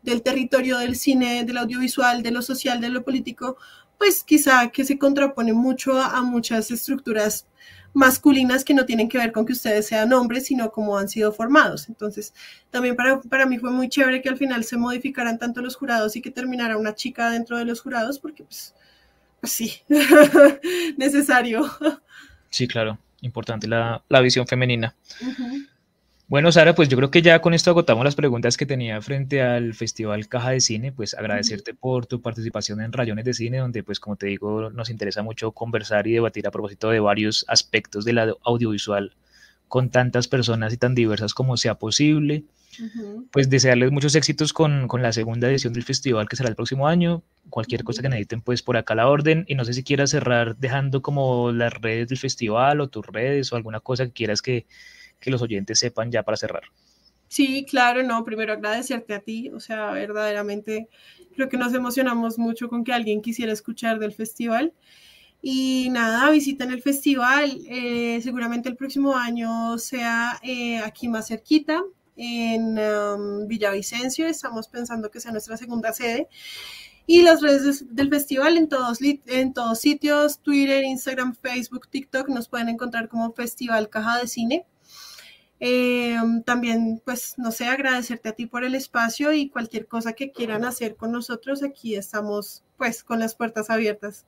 del territorio del cine, del audiovisual, de lo social, de lo político, pues quizá que se contrapone mucho a, muchas estructuras masculinas que no tienen que ver con que ustedes sean hombres, sino como han sido formados. Entonces, también para, para mí fue muy chévere que al final se modificaran tanto los jurados y que terminara una chica dentro de los jurados, porque pues, pues sí, (laughs) necesario. Sí, claro, importante la, la visión femenina. Bueno, Sara, pues yo creo que ya con esto agotamos las preguntas que tenía frente al Festival Caja de Cine, pues agradecerte por tu participación en Rayones de Cine, donde pues como te digo, nos interesa mucho conversar y debatir a propósito de varios aspectos del audiovisual con tantas personas y tan diversas como sea posible. Pues desearles muchos éxitos con, con, la segunda edición del festival que será el próximo año. Cualquier cosa que necesiten, pues por acá la orden. Y no sé si quieras cerrar dejando como las redes del festival o tus redes o alguna cosa que quieras que, que los oyentes sepan ya para cerrar. Sí, claro, no, primero agradecerte a ti, o sea, verdaderamente creo que nos emocionamos mucho con que alguien quisiera escuchar del festival. Y nada, visiten el festival, eh, seguramente el próximo año sea eh, aquí más cerquita, en um, Villavicencio, estamos pensando que sea nuestra segunda sede. Y las redes del festival en todos, en todos sitios, Twitter, Instagram, Facebook, TikTok, nos pueden encontrar como Festival Caja de Cine. Eh, también, pues, no sé, agradecerte a ti por el espacio y cualquier cosa que quieran hacer con nosotros, aquí estamos, pues, con las puertas abiertas.